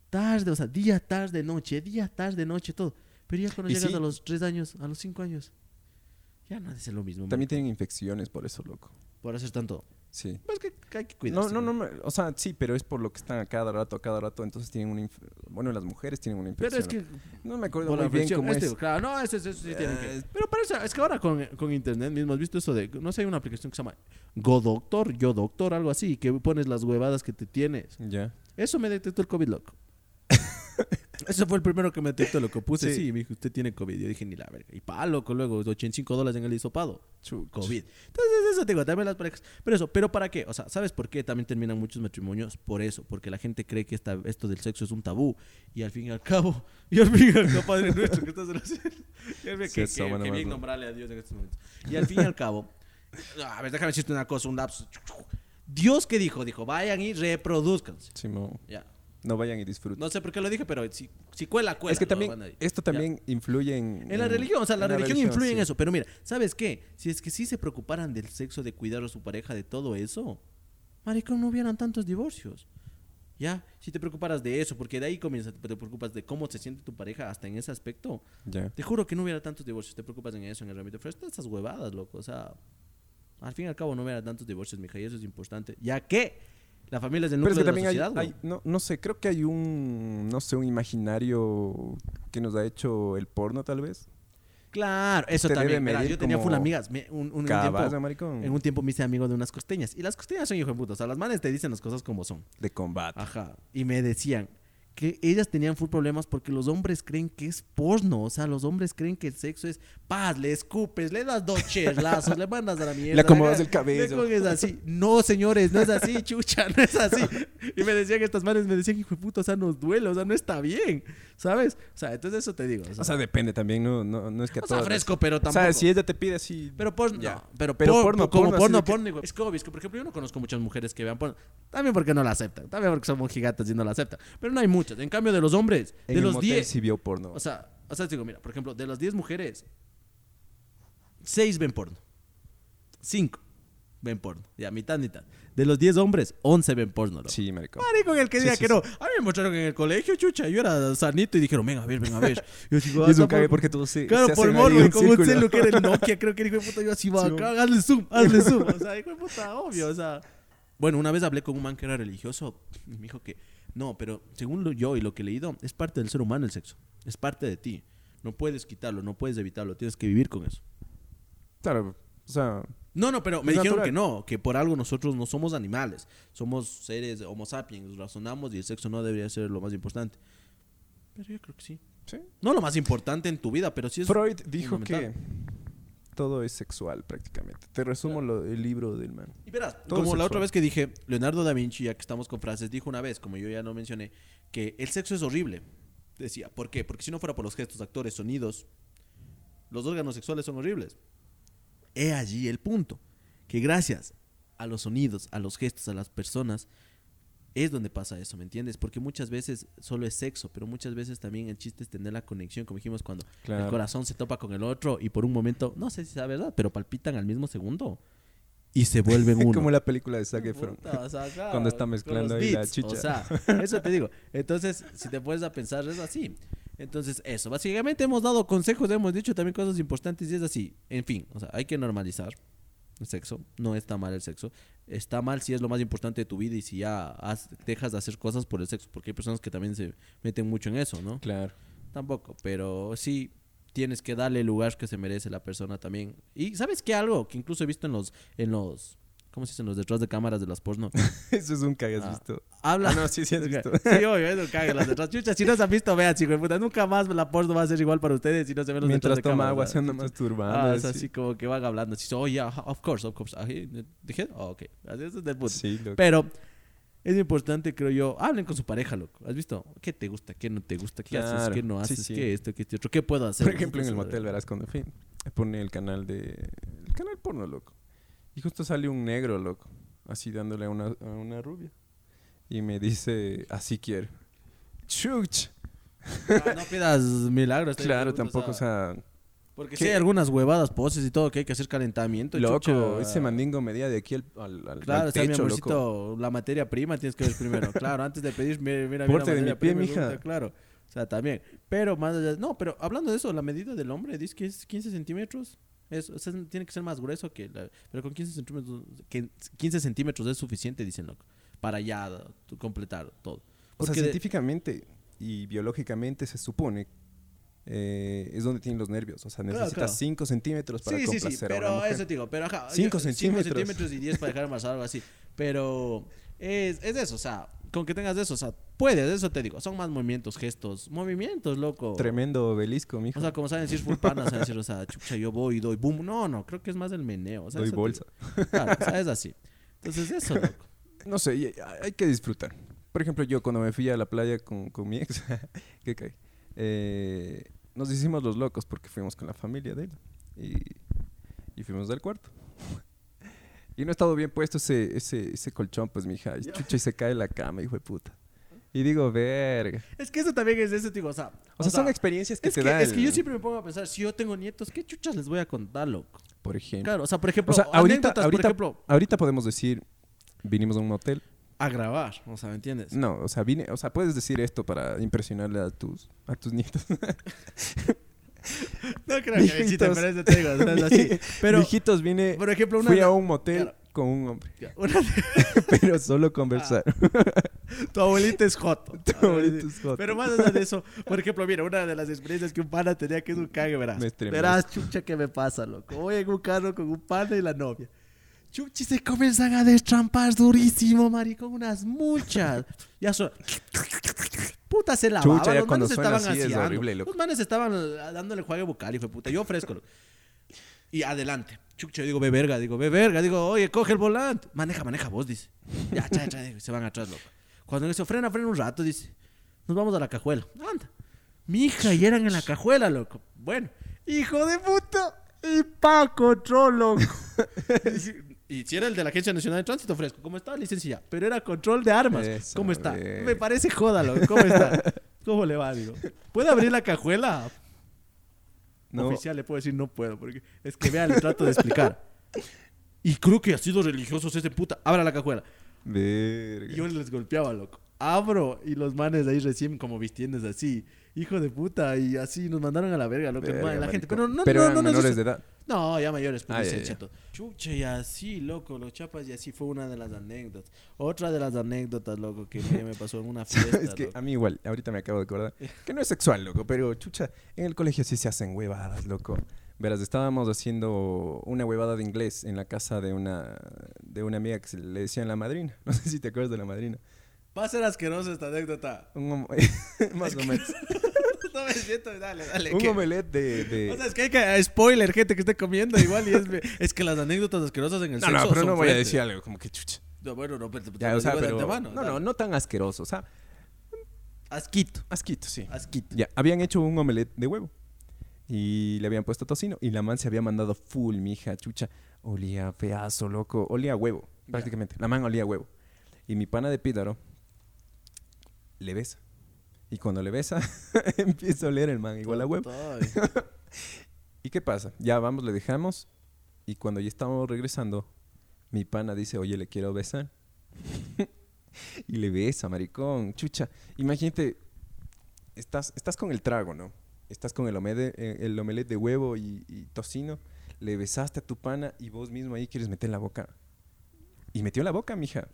tarde, o sea, día, tarde, noche, día, tarde, noche, todo. Pero ya cuando llegas sí. a los tres años, a los cinco años, ya no es lo mismo. También man, tienen infecciones por eso, loco. por hacer tanto. Sí. Pues que que hay que No, cuidarse. no, no, me- o sea, sí, pero es por lo que están a cada rato, a cada rato, entonces tienen una inf- bueno, las mujeres tienen una Pero infección. es que no me acuerdo muy bien cómo este, es. claro, no, eso, eso, sí tienen que. Eh, Pero parece, es que ahora con, con internet mismo, ¿has visto eso de, no sé, hay una aplicación que se llama Go Doctor, Yo Doctor, algo así, que pones las huevadas que te tienes. Ya. Eso me detectó el COVID, loco. Eso fue el primero que me detectó, loco. Puse, Sí. sí, me dijo, usted tiene COVID. Yo dije, ni la verga. Y pa, loco, luego, 85 dólares en el hisopado. Chuch. COVID. Entonces, eso te digo, también las parejas. Pero eso, ¿pero para qué? O sea, ¿sabes por qué también terminan muchos matrimonios? Por eso, porque la gente cree que esta, esto del sexo es un tabú. Y al fin y al cabo, y al fin y al cabo, Padre nuestro, que estás al fin- Sí, que, que- que bien nombrarle a Dios en estos momentos. Y al fin y al cabo, a ver, déjame decirte una cosa, un lapso. Dios, ¿qué dijo? Dijo, vayan y reproduzcanse. Simón, Ya. No vayan y disfruten. No sé por qué lo dije, pero si, si cuela, cuela. es que también, esto Ya. también influye en... En la religión, o sea, la religión, influye en eso. Pero mira, ¿sabes qué? Si es que sí se preocuparan del sexo, de cuidar a su pareja, de todo eso, maricón, no hubieran tantos divorcios. Ya, si te preocuparas de eso, porque de ahí comienza, te preocupas de cómo se siente tu pareja hasta en ese aspecto. Ya. Te juro que no hubiera tantos divorcios. Te preocupas en eso, en el ámbito. Pero estas esas huevadas, loco. O sea, al fin y al cabo no hubiera tantos divorcios, mija, y eso es importante. Ya que La familia es el Pero núcleo es que de también la sociedad. hay- no, no sé, creo que hay un, no sé, un imaginario que nos ha hecho el porno tal vez. Claro, eso te también. Verás, yo tenía full amigas. me- un, un- tiempo, en un tiempo me hice amigo de unas costeñas. Y las costeñas son hijo de puta. O sea, las manes te dicen las cosas como son. de combate. Ajá. Y me decían que ellas tenían full problemas porque los hombres creen que es porno. O sea, los hombres creen que el sexo es paz, le escupes, le das dos cheslazos, le mandas a la mierda. Le acomodas el Le cabello. coges así. No, señores, no es así, chucha, no es así. Y me decían estas manes, me decían, hijo de puta, o sea, nos duele, o sea, no está bien. ¿Sabes? O sea, entonces eso te digo. O sea, O sea, depende también, no, no, no es que a o sea, fresco, pero O tampoco. sea, si ella te pide así... Pero porno, Ya. no, pero, Pero por- porno, como porno, porno, que- porno. Es que es que por ejemplo yo no conozco muchas mujeres que vean porno. También porque no la aceptan, también porque somos gigantes y no la aceptan. Pero no hay muchas. En cambio de los hombres, en de los motel 10, sí vio porno. o sea, o sea, te digo, mira, por ejemplo, de las 10 mujeres, 6 ven porno. 5 ven porno. Ya, mitad, mitad. De los 10 hombres, 11 ven porno. loco. sí, maricón. Marico, en el que Sí, diga sí, que sí. no. A mí me mostraron en el colegio, chucha. Yo era sanito y dijeron, venga a ver, venga a ver. Yo así, Y es un "Ah, cague por- porque todos se, Claro, se por un y con un celu que era el Nokia, creo que el hijo de puta yo así va acá, hazle zoom, hazle zoom. O sea, hijo de puta, obvio, o sea. Bueno, una vez hablé con un man que era religioso y me dijo que, no, pero según lo- yo y lo que he leído, es parte del ser humano el sexo. Es parte de ti. No puedes quitarlo, no puedes evitarlo, tienes que vivir con eso. Claro, o sea, No, no, pero me dijeron natural. que no, que por algo nosotros no somos animales, somos seres homo sapiens, razonamos y el sexo no debería ser lo más importante. Pero yo creo que sí. sí. No lo más importante en tu vida, pero sí es Freud dijo que. Todo es sexual prácticamente. Te resumo lo- el libro del man. Y verás, Todo como la otra vez que dije, Leonardo da Vinci, ya que estamos con frases, dijo una vez, como yo ya no mencioné, que el sexo es horrible. Decía, ¿por qué? Porque si no fuera por los gestos, actores, sonidos, los órganos sexuales son horribles. He allí el punto, que gracias a los sonidos, a los gestos, a las personas, es donde pasa eso, ¿me entiendes? Porque muchas veces solo es sexo, pero muchas veces también el chiste es tener la conexión, como dijimos, cuando el Claro. corazón se topa con el otro y por un momento, no sé si sea verdad, pero palpitan al mismo segundo y se vuelven uno. Como la película de Zac Efron. Puta, o sea, claro, Cuando está mezclando ahí la beats, chicha. O sea, eso te digo. Entonces, si te puedes a pensar, es así. Entonces, eso. Básicamente hemos dado consejos, hemos dicho también cosas importantes y es así. En fin, o sea, hay que normalizar el sexo. No está mal el sexo. Está mal si es lo más importante de tu vida y si ya has- dejas de hacer cosas por el sexo. Porque hay personas que también se meten mucho en eso, ¿no? Claro. Tampoco, pero sí tienes que darle el lugar que se merece la persona también. Y ¿sabes qué? Algo que incluso he visto en los, en los, ¿cómo se dice? En los detrás de cámaras de las porno. Eso es un cague, ¿has Ah, visto? Habla. Ah, no, sí, sí has visto. Sí, obvio, eso caga las detrás. Chucha, si no se han visto, vean, chico de puta. Nunca más la porno va a ser igual para ustedes si no se ven los Mientras detrás de toma cámara, agua ¿verdad? se anda masturbando. Ah, es así. como que van hablando. Así, oh, yeah, of course, of course. Ah, ¿Dije? Oh, ok. Así es del puto. Sí, loco. Pero es importante, creo yo, hablen con su pareja, loco. ¿Has visto? ¿Qué te gusta? ¿Qué no te gusta? ¿Qué haces? Claro, ¿Qué no haces? sí. ¿Qué esto? ¿Qué este otro? ¿Qué puedo hacer? Por ejemplo, en el motel, verás, cuando fui, pone el canal de... El canal porno, loco. Y justo sale un negro, loco. Así dándole a una, a una rubia. Y me dice, así quiero. Chuch. ah, no pidas milagros. Claro, tampoco, o sea... Porque ¿qué? sí hay algunas huevadas, poses y todo que hay que hacer calentamiento. Loco, chucha. ese mandingo medía de aquí al, al, al- Claro, al está mi techo, amorcito, loco. la materia prima tienes que ver primero. Claro, antes de pedir, mira, mira, Porte de mi pie, prima, mija. Claro, o sea, también. Pero más allá, no, pero hablando de eso, la medida del hombre dice que es 15 centímetros. Es, o sea, tiene que ser más grueso que la, pero con 15 centímetros, que 15 centímetros es suficiente, dicen loco, para ya completar todo. O sea, Porque científicamente y biológicamente se supone eh, es donde tienen los nervios. O sea, Claro, necesitas claro. 5 centímetros para sí, sí, complacer sí, a una pero mujer. eso te digo, pero ajá. Cinco yo- centímetros. centímetros y 10 para dejar embarazada, algo así. Pero es, es eso, o sea, con que tengas eso, o sea, puedes, eso te digo, son más movimientos, gestos, movimientos, loco. Tremendo obelisco, mijo. O sea, como saben decir full panas, saben decir, o sea, chucha, yo voy y doy boom. No, no, creo que es más el meneo. O sea, Doy te bolsa. Claro, o sea, es así. Entonces, eso, loco. No sé, hay que disfrutar. Por ejemplo, yo cuando me fui a la playa con, con mi ex, ¿qué cae? Eh, nos hicimos los locos porque fuimos con la familia de él. Y, y fuimos del cuarto. Y no ha estado bien puesto ese, ese, ese colchón, pues, mija. Y chucha, y se cae la cama, hijo de puta. Y digo, verga. Es que eso también es eso, digo, o sea. O sea, son experiencias que te que, da es que yo siempre me pongo a pensar, si yo tengo nietos, ¿qué chuchas les voy a contar, loco? Por ejemplo. Claro, o sea, por ejemplo, O sea, ahorita, ahorita, por ejemplo, ahorita podemos decir, vinimos a un motel. a grabar, o sea, ¿me entiendes? No, o sea, vine, o sea, puedes decir esto para impresionarle a tus, a tus nietos. No creo que me Mijitos. pero eso te digo, o sea, es así. Pero, Mijitos, vine, por ejemplo, una. fui a un motel Claro. con un hombre. Una Pero solo conversar. tu abuelita es joto. Tu abuelita es joto. Pero más allá de eso, por ejemplo, mira, una de las experiencias que un pana tenía que es un cague, verás. Me. Verás, chucha, ¿qué me pasa, loco? Voy en un carro con un pana y la novia. Chuchi se comienzan a destrampar durísimo, maricón, unas muchas. Ya son. Puta, se lavaban. Chucha, ya los cuando manes estaban así es horrible. Los manes estaban dándole juegue bucal, hijo de puta. Yo loco. Y adelante. Chucha, yo digo, ve verga, digo, ve verga. Digo, oye, coge el volante. Maneja, maneja vos, dice. Ya, cha, cha, digo, se van atrás, loco. Cuando se frena, frena un rato, dice, nos vamos a la cajuela. Anda. Mi hija, y eran en la cajuela, loco. Bueno, hijo de puta. Y pa control, loco. y si era el de la Agencia Nacional de Tránsito fresco, ¿cómo está? Licencia ya. Pero era control de armas. Eso, ¿Cómo está? bien. Me parece joda, loco. ¿Cómo está? ¿Cómo le va, digo? ¿Puede abrir la cajuela? No. Oficial le puedo decir no puedo, porque es que vea, le trato de explicar. Y creo que así los religiosos ese puta, abra la cajuela. Verga. Y yo les golpeaba, loco. Abro y los manes ahí recién como vistiéndose así. Hijo de puta, y así nos mandaron a la verga, loco. Verga, la gente. maricón. Pero no, Pero no, no, no, es menores eso. de edad. No, ya mayores, pues Ah, ya. Chuche, y así, loco, los chapas, y así fue una de las anécdotas. Otra de las anécdotas, loco, que me, me pasó en una fiesta. es que loco. a mí igual, ahorita me acabo de acordar. Que no es sexual, loco, pero chucha, en el colegio sí se hacen huevadas, loco. Verás, estábamos haciendo una huevada de inglés en la casa de una, de una amiga que se le decían la madrina. No sé si te acuerdas de la madrina. Va a ser asquerosa esta anécdota. Un más o menos. no me siento, dale, dale. Un ¿qué? omelette de... de- O sea, es que hay que spoiler, gente que esté comiendo igual y es, es que las anécdotas asquerosas en el no, sexo no, pero son no voy a decir algo como que chucha. No, bueno, no, pero te Ya, o sea, pero... no, dale. no, no tan asqueroso. O sea, Asquito, asquito, sí. asquito. Ya, habían hecho un omelette de huevo. Y le habían puesto tocino. Y la man se había mandado full, mija, chucha. Olía feazo, loco. Olía a huevo, prácticamente. La man olía a huevo. Y mi pana de pídaro le besa. Y cuando le besa, empieza a oler el man igual a. Ay. ¿Y qué pasa? Ya vamos, le dejamos. Y cuando ya estamos regresando, mi pana dice, oye, le quiero besar. y le besa, maricón. Chucha, imagínate, estás, estás con el trago, ¿no? Estás con el omelette, eh, el omelette de huevo y, y tocino. Le besaste a tu pana y vos mismo ahí quieres meter la boca. Y metió la boca, mija.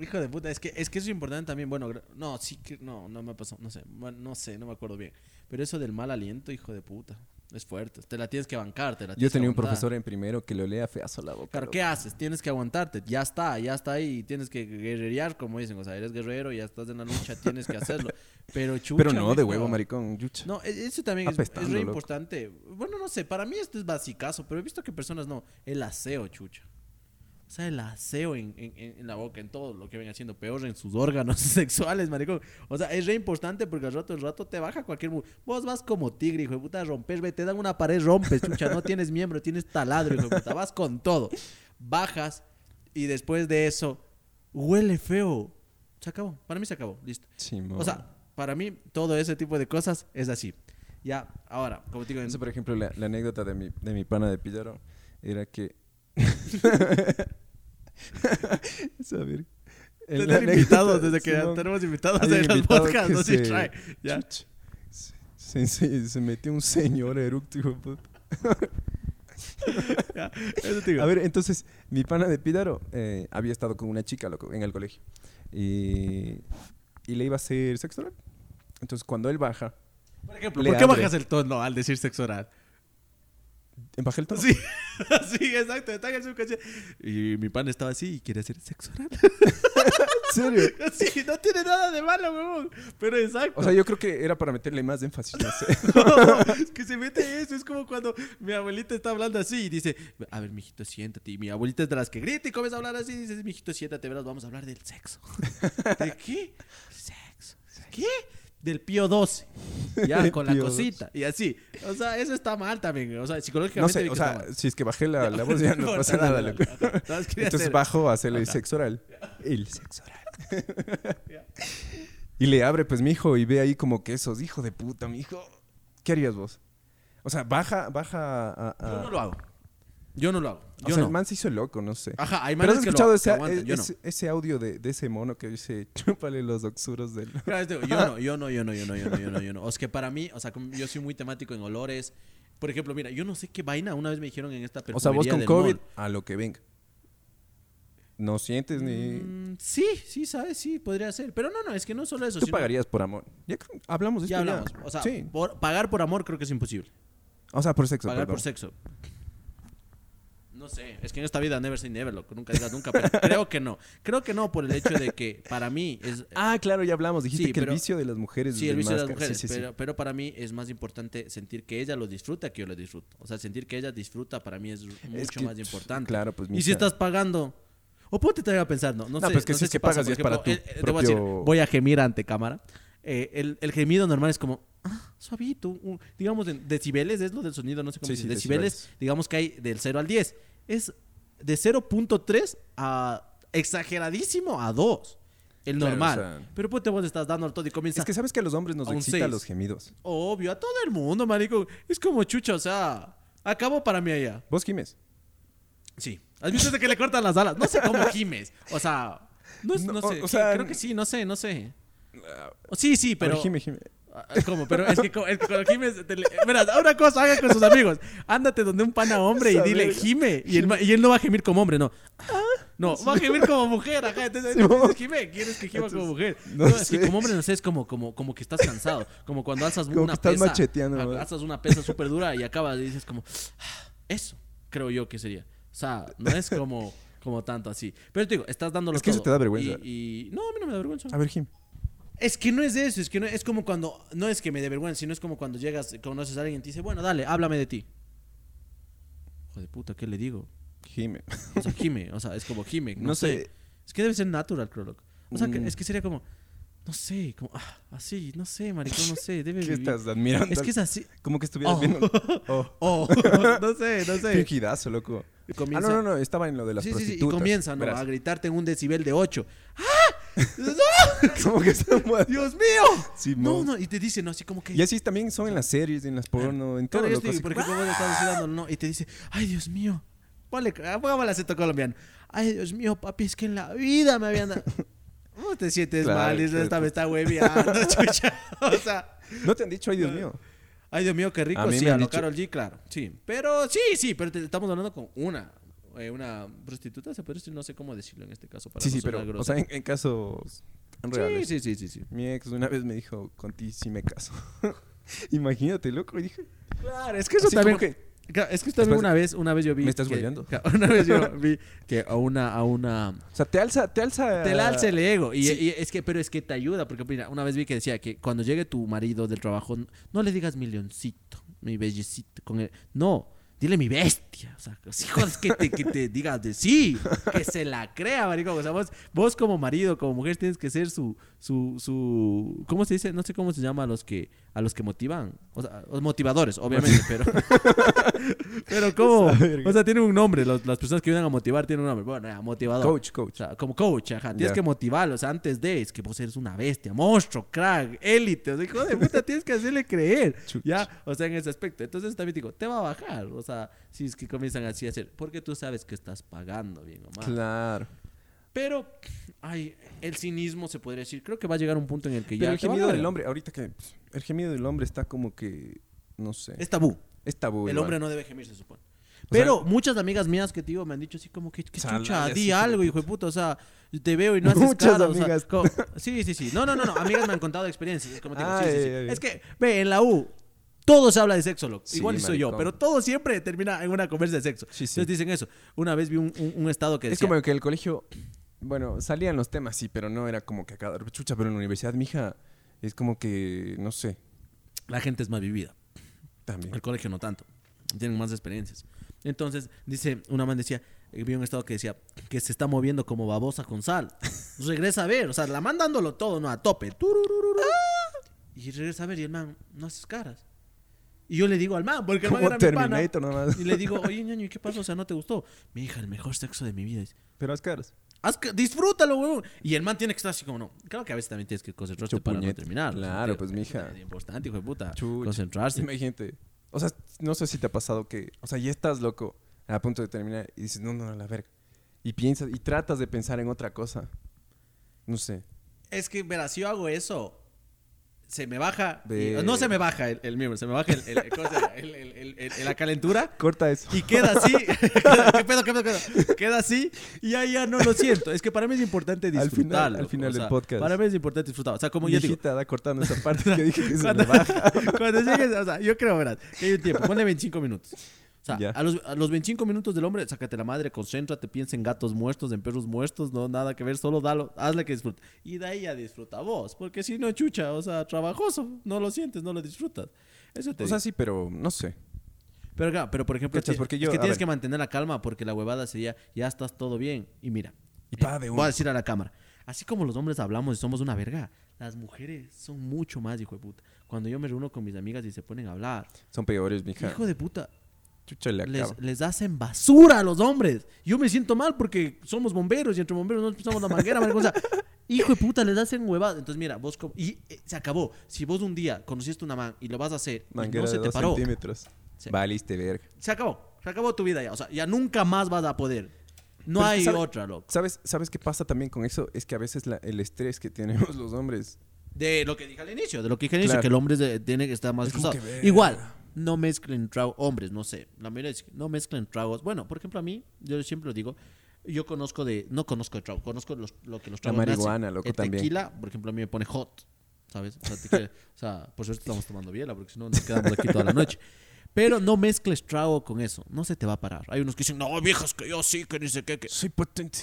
Hijo de puta, es que, es que eso es importante también. Bueno, no, sí que no, no me pasó, no sé, no sé, no me acuerdo bien. Pero eso del mal aliento, hijo de puta, es fuerte. Te la tienes que bancar, te la Yo que tenía un profesor en primero que le olía feazo la boca. Claro. ¿qué haces? Tienes que aguantarte, ya está, ya está ahí, tienes que guerrerear, como dicen, o sea, eres guerrero, ya estás en la lucha, tienes que hacerlo. Pero chucha, Pero no, de huevo, maricón. Chucha. No, eso también es, es re loco. importante. Bueno, no sé, para mí esto es basicazo, pero he visto que personas no. El aseo, chucha. O sea, el aseo en, en- en- la boca, en todo lo que ven haciendo, peor en sus órganos sexuales, maricón. O sea, es re importante porque al rato, el rato te baja cualquier... Vos vas como tigre, hijo de puta, rompes, ve, te dan una pared, rompes, chucha, no tienes miembro, tienes taladro, hijo de puta, vas con todo. Bajas y después de eso, huele feo. Se acabó, para mí se acabó, listo. Simón. O sea, para mí todo ese tipo de cosas es así. Ya, ahora, como te digo, en- Eso, por ejemplo, la, la anécdota de mi, de mi pana de Pillaro era que. Tener invitados desde que Simón, tenemos invitados en los invitado podcasts, no se trae. Ya. Se, se, se metió un señor eructo, hijo de puta. ya, Eso te digo. A ver, entonces, mi pana de Pídaro eh, había estado con una chica, loco, en el colegio. Y, y le iba a hacer sexo oral. Entonces, cuando él baja, por ejemplo, ¿por qué abre. bajas el tono al decir sexo oral? Baja el tono. Sí, sí, exacto. En. Y mi pan estaba así y quiere hacer sexo oral. ¿En serio? Sí, no tiene nada de malo, huevón. Pero exacto. O sea, yo creo que era para meterle más énfasis, no sé. es que se mete eso. Es como cuando mi abuelita está hablando así y dice: A ver, mijito, siéntate. Y mi abuelita es de las que grita y comienza a hablar así. Y dices: Mijito, siéntate, verás, vamos a hablar del sexo. ¿De qué? Sexo. ¿Qué? Del pío 12. Ya, con la cosita. Y así. O sea, eso está mal también. O sea, No psicológicamente. sé, vi o sea, si es que bajé la, la voz ya no pasa nada, loco. Nada quería Entonces hacer- bajo a hacerle el sexo oral. El sexo oral. y le abre, pues, mi hijo, y ve ahí como que esos, hijo de puta, mi hijo. ¿Qué harías vos? O sea, baja, baja a... a- Yo no lo hago. Yo no lo hago. o sea, no. el man se hizo loco, no sé. Ajá, hay Pero manes has que lo- escuchado que ese, aguantan, no. ese, ese audio de, de ese mono que dice, chúpale los oxuros del... Claro, te digo, Yo no, yo no, yo no, yo no, yo no, yo no, yo no. O es que para mí, o sea, yo soy muy temático en olores. Por ejemplo, mira, yo no sé qué vaina una vez me dijeron en esta O sea, vos perfumería con COVID, mall. a lo que venga. No sientes ni... Mm, sí, sí, sabes, sí, podría ser. Pero no, no, es que no solo eso. Tú sino- pagarías por amor. Ya hablamos de Ya esto hablamos. O sea, sí. por- pagar por amor creo que es imposible. O sea, por sexo, pagar perdón. por sexo. No sé, es que en esta vida never say never, loco. Nunca digas nunca, pero creo que no. Creo que no por el hecho de que para mí es... Ah, claro, ya hablamos. Dijiste Sí, que pero- el vicio de las mujeres Sí, es el vicio de las mujeres, sí, sí, sí. pero, pero para mí es más importante sentir que ella lo disfruta que yo lo disfruto. O sea, sentir que ella disfruta para mí es mucho que, más importante. claro, pues, Y si estás pagando... O ponte te a pensar, no, no, No, sé. pues que no si es que pagas y es para tu eh, eh, te voy a decir, propio- voy a gemir ante cámara. Eh, el, el gemido normal es como, ah, suavito, un- digamos, en decibeles es lo del sonido, no sé cómo Sí, sí, decibeles, decibeles. digamos que hay del 0 al 10. Es de 0.3 a exageradísimo a 2. El Claro, normal. o sea- Pero pues te vos estás dando al todo y comienza Es que sabes que a los hombres nos A un excita seis. los gemidos. Obvio, a todo el mundo, marico. Es como chucha, o sea, acabó para mí allá. ¿Vos gimes? Sí. ¿Has visto de que le cortan las alas? No sé cómo gimes. O sea, no, es- No, no sé. o sea, creo que sí, no sé, no sé. O- Sí, sí, Pero... pero. gime, gime. Ah, ¿Cómo? Pero es que, es que cuando te le- Verás, una cosa, haga con sus amigos. Ándate donde un pana hombre y dile, gime. Y él, y él no va a gemir como hombre, no. No, va a gemir como mujer. Ajá, entonces, entonces mo. gime, quieres que gima como mujer. no No, es que como hombre, no sé, es como, como, como que estás cansado. Como cuando alzas Como una que estás pesa. macheteando, ¿no? Alzas una pesa súper dura y acabas y dices como, "Ah, eso creo yo que sería. O sea, no es como, como tanto así. Pero te digo, estás dándolo Es que eso todo. te da vergüenza. Y, y- no, a mí no me da vergüenza. A ver, gime. Es que no es de eso, es que no, es como cuando, no es que me dé vergüenza, sino es como cuando llegas, conoces a alguien y te dice, bueno, dale, háblame de ti. Hijo de puta, ¿qué le digo? Gime. O sea, gime, o sea, es como gime, no, No sé. sé. Es que debe ser natural, creo, loco. O sea, que- Mm. es que sería como, no sé, como, ah, así, no sé, maricón, no sé, debe ¿Qué vivir. estás admirando? Es que es así. Como que estuvieras Oh. viendo... Oh. Oh, no sé, no Qué sé. gidazo, loco. Ah, no, no, no. Estaba en lo de las sí, sí, sí, y prostitutas. comienza, ¿no? Verás. A gritarte en un decibel de 8. ¡Ah! ¡No! Como que estamos... ¡Dios mío! Sí, no, no, y te dice, no, así como que. Y así también son en las series, en las porno, en todo. Claro, yo loco, estoy, así por como- vos estás diciendo no, y te dice, ay, Dios mío, ponle, ah, póngame el acento colombiano. Ay, Dios mío, papi, es que en la vida me habían dado. ¿Cómo te sientes Claro, mal? Claro. esta me está hueveando, chucha. O sea, No te han dicho, ay, Dios mío. ay, Dios mío, qué rico. A mí sí, me a lo dicho- Karol G, claro. Sí, pero sí, sí, pero te estamos hablando con una. Eh, una prostituta, se puede decir, no sé cómo decirlo en este caso. Para Sí, no sí, pero, o sea, en, en casos sí, reales. sí, sí, sí, sí. Mi ex una vez me dijo, con ti sí me caso. Imagínate, loco. Y dije, Claro, es que eso también. que- es que también una vez, una vez yo vi. ¿Me estás que-? Una vez yo vi que a una, a una, o sea, te alza, te alza. Te alza el ego. Y, Sí. y es que, pero es que te ayuda. Porque mira, una vez vi que decía que cuando llegue tu marido del trabajo, no le digas mi leoncito, mi bellecito. Con el, no, dile mi bestia. O sea, si jodas que te, que te digas de sí, que se la crea, marico. O sea, vos, vos como marido, como mujer, tienes que ser su, su, su, ¿cómo se dice? No sé cómo se llama a los que, a los que motivan. O sea, los motivadores, obviamente, pero, pero verga. o sea, tienen un nombre. los- las personas que vienen a motivar tienen un nombre. Bueno, ya, motivador. Coach, O coach. sea, como coach, ajá. Tienes Ya. que motivarlo. O sea, antes de, es que vos eres una bestia, monstruo, crack, élite. O sea, hijo de puta, tienes que hacerle creer. Ya, o sea, en ese aspecto. Entonces también digo, te va a bajar. O sea, si es que comienzan así a hacer. Porque tú sabes que estás pagando bien o mal. Claro. Pero, ay, el cinismo se podría decir. Creo que va a llegar un punto en el que Pero ya. el gemido del hombre, ahorita que. El gemido del hombre está como que. No sé. Es tabú. Es tabú. el igual. hombre no debe gemir, se supone. O sea- Pero muchas amigas mías que te digo me han dicho así como que, que chucha, di algo, hijo de puta. O sea, te veo y no haces Muchas cara, o sea, amigas. sí, sí, sí. No, no, no, no. Amigas me han contado experiencias. Como te digo, sí, sí, sí. Es que, ve, en la U, todo se habla de sexo, loco. Sí, Igual soy yo, pero todo siempre termina en una conversa de sexo. Sí, sí. Entonces dicen eso. Una vez vi un, un- un estado que Es decía... como que el colegio. Bueno, salían los temas, sí, pero no era como que acá. Chucha, pero en la universidad, mija. Es como que. No sé. La gente es más vivida. También. El colegio no tanto. Tienen más experiencias. Entonces, dice, una man decía, eh, vi un estado que decía que se está moviendo como babosa con sal. regresa a ver, o sea, la man dándolo todo, ¿no? A tope. Y regresa a ver y el man no hace caras. Y yo le digo al man, porque el man Como era mi pana. Terminator nomás. Y le digo, oye, ñaño, ¿y qué pasó? O sea, ¿no te gustó? Mi hija, el mejor sexo de mi vida. Dice, Pero haz caras. "Haz que- disfrútalo, weón. Y el man tiene que estar así como no. Claro que a veces también tienes que concentrarte Mucho para no terminar. Claro, pues, mija. Es importante, hijo de puta. Chuch. Concentrarse. Imagínate. O sea, no sé si te ha pasado que. O sea, ya estás loco a punto de terminar y dices, no, no, a la verga. Y piensas, y tratas de pensar en otra cosa. No sé. Es que, verás, si yo hago eso, se me baja. Ve. no se me baja el, el miembro, se me baja el, el- ¿cómo se la calentura. Corta eso. Y queda así. ¿Qué pedo, qué pedo, qué pedo? Queda así y ya, ya no lo siento. Es que para mí es importante Al final- al final o sea, del podcast. Para mí es importante disfrutar. O sea, como yo digo. Da cortando esa parte que dije que se Cuando, me baja. cuando llegues, o sea, yo creo, verás, que hay un tiempo, ponle 25 minutos. Sea, a los, a los 25 minutos del hombre, sácate la madre, concéntrate, piensa en gatos muertos, en perros muertos, no nada que ver, solo dalo, hazle que disfrute. Y de ahí ya disfruta vos, porque si no, chucha, o sea, trabajoso, no lo sientes, no lo disfrutas. Eso te O sea, sí, pero no sé. Pero, claro, pero por ejemplo, Cachas, porque es que tienes ver. que mantener la calma porque la huevada sería, ya estás todo bien. Y mira, Y pa, de voy a decir a la cámara, así como los hombres hablamos y somos una verga, las mujeres son mucho más, hijo de puta. Cuando yo me reúno con mis amigas y se ponen a hablar, Son peores, mija. hijo de puta, Chucha le les, hacen basura a los hombres. Yo me siento mal porque somos bomberos y entre bomberos no pisamos la manguera, marico. O sea, hijo de puta, les hacen huevadas. Entonces, mira, vos Y eh, se acabó. Si vos un día conociste una man y lo vas a hacer y no se de te paró, centímetros. Sí. Valiste, verga. se acabó. Se acabó tu vida ya. O sea, ya nunca más vas a poder. No Pero hay sabe- otra, loco. ¿Sabes, ¿Sabes qué pasa también con eso? Es que a veces la- el estrés que tenemos los hombres. De lo que dije al inicio, de lo que dije al inicio, Claro. que el hombre de- tiene que estar más Es Igual. No mezclen tragos, hombres, no sé, la mayoría dice, no mezclen tragos. Bueno, por ejemplo, a mí, yo siempre lo digo, yo conozco de, no conozco de trago, conozco los- lo que los La tragos hacen. marihuana, loco, El también. tequila, por ejemplo, a mí me pone hot, ¿sabes? O sea, tequila- o sea, por suerte estamos tomando biela, porque si no nos quedamos aquí toda la noche. Pero no mezcles trago con eso, no se te va a parar. Hay unos que dicen, no, viejas, que yo sí, que ni sé qué, que... Soy potente.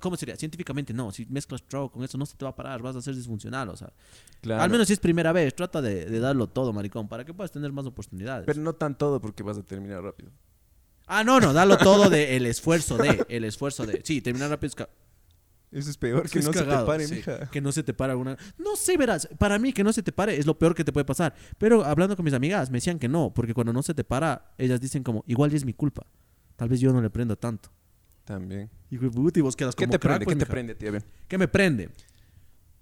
¿Cómo sería? Científicamente no. Si mezclas trago con eso, no se te va a parar. Vas a ser disfuncional, o sea. Claro. Al menos si es primera vez, trata de, de darlo todo, maricón, para que puedas tener más oportunidades. Pero no tan todo porque vas a terminar rápido. ah, no, no, dalo todo de el esfuerzo de, el esfuerzo de. Sí, terminar rápido es, ca- Eso es peor que es no se te pare, sí, mija. Que no se te pare alguna. No sé, verás. Para mí, que no se te pare es lo peor que te puede pasar. Pero hablando con mis amigas, me decían que no, porque cuando no se te para, ellas dicen como, igual ya es mi culpa. Tal vez yo no le prendo tanto. También. De puta, y vos quedas ¿Qué como te crack, prende? pues, ¿Qué te prende? Bien. ¿Qué me prende?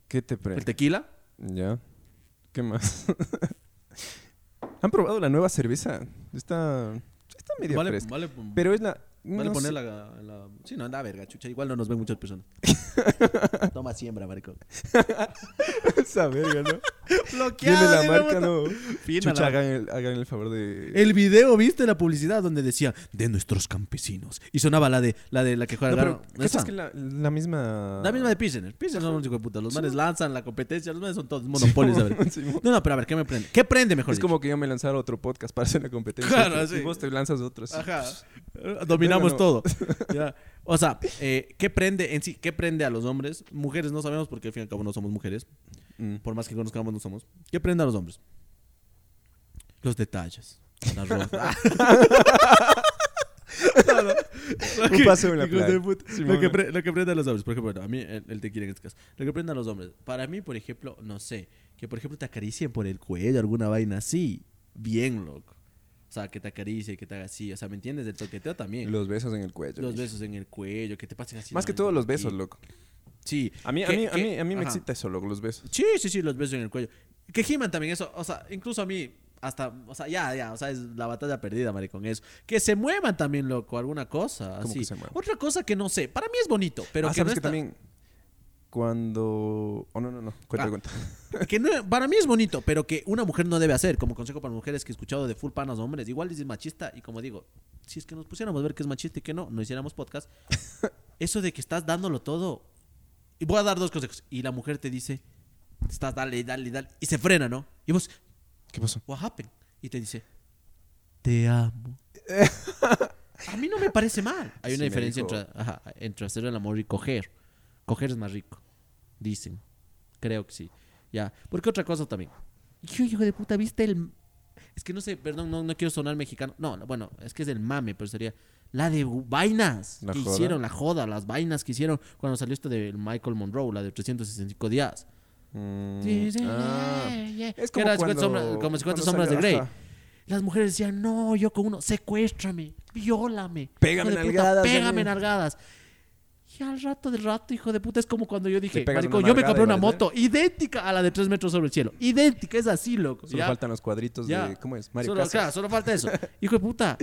¿Qué te ¿El prende? tequila? Ya. ¿Qué más? ¿Han probado la nueva cerveza? Está, está medio Vale, fresca. vale, Pero es la... Vale no poner la, la- Sí, no, anda verga, chucha. Igual no nos ven muchas personas. Toma siembra, maricón. Esa verga, ¿no? Bloqueada. La sí, marca, ¿no? Chucha, la- hagan el, hagan el favor de... El video, ¿viste la publicidad donde decía de nuestros campesinos? Y sonaba la de la de la que juega No, pero ¿cachas que la, la misma... La misma de Pilsener. Pilsener son unos hijos de puta. Los manes lanzan la competencia. Los manes son todos monopolios. Sí, mo- No, no, pero a ver, ¿qué me prende? ¿Qué prende mejor? es dicho? como que yo me lanzara otro podcast para hacer una competencia. Claro, y sí. vos te lanzas otro. así. Ajá. Eh, Dominamos todo. Ya. O sea, eh, ¿qué prende en sí? ¿Qué prende a los hombres? Mujeres no sabemos porque al fin y al cabo no somos mujeres. Mm. Por más que conozcamos, no somos. ¿Qué prende a los hombres? Los detalles. La ropa. No, no. Lo Un paseo en la playa. puta. Lo que, pre- lo que prende a los hombres, por ejemplo, a mí el, el tequila en este caso. Lo que prende a los hombres. Para mí, por ejemplo, no sé, que por ejemplo te acaricien por el cuello, alguna vaina así. Bien, loco. Sea, que te acaricie, que te haga así. O sea, ¿me entiendes? El toqueteo también. Los besos en el cuello. Los besos en el cuello, que te pasen así. Más que manito los besos, loco. Sí. A mí, a Que- mí, a mí, a mí me excita eso, loco, los besos. Sí, sí, sí, los besos en el cuello. Que giman también eso, o sea, incluso a mí, hasta, o sea, ya, ya, o sea, es la batalla perdida, maricón, eso. Que se muevan también, loco, alguna cosa, ¿Cómo así. que se muevan? Otra cosa que no sé, para mí es bonito, pero ah, que, sabes no que está- también cuando... Oh, no, no, no. Cuenta, Ah. cuenta. que no- para mí es bonito, pero que una mujer no debe hacer, como consejo para mujeres que he escuchado de full panas hombres, igual es machista, y como digo, si es que nos pusiéramos a ver qué es machista y qué no, no hiciéramos podcast, eso de que estás dándolo todo, y voy a dar dos consejos, y la mujer te dice, estás dale, dale, dale, y se frena, ¿no? Y vos, ¿Qué pasó? what happened? Y te dice, te amo. A mí no me parece mal. Hay una Sí, diferencia dijo. entre, ajá, entre hacer el amor y coger. Coger es más rico, dicen. Creo que sí. Ya. Porque otra cosa también. Hijo, hijo de puta, ¿viste el...? Es que no sé, perdón, no, no quiero sonar mexicano. No, no, bueno, es que es el mame, pero sería... La de vainas ¿La que joda? hicieron, la joda, las vainas que hicieron cuando salió esto de Michael Monroe, la de 365 días. Mm, Sí, sí, ah. yeah, yeah. Es Que como era 50 cuando- sombras, como 50 cuando sombras de Grey. Las mujeres decían, no, yo con uno, secuéstrame, viólame. Pégame nalgadas, Pégame nalgadas. Y al rato del rato, hijo de puta, es como cuando yo dije, marico, yo me compré una moto idéntica a la de 3 metros sobre el cielo. Idéntica, es así, loco. Solo ya. faltan los cuadritos Ya. de... ¿Cómo es? Mario Solo, Casas. claro, solo falta eso. Hijo de puta.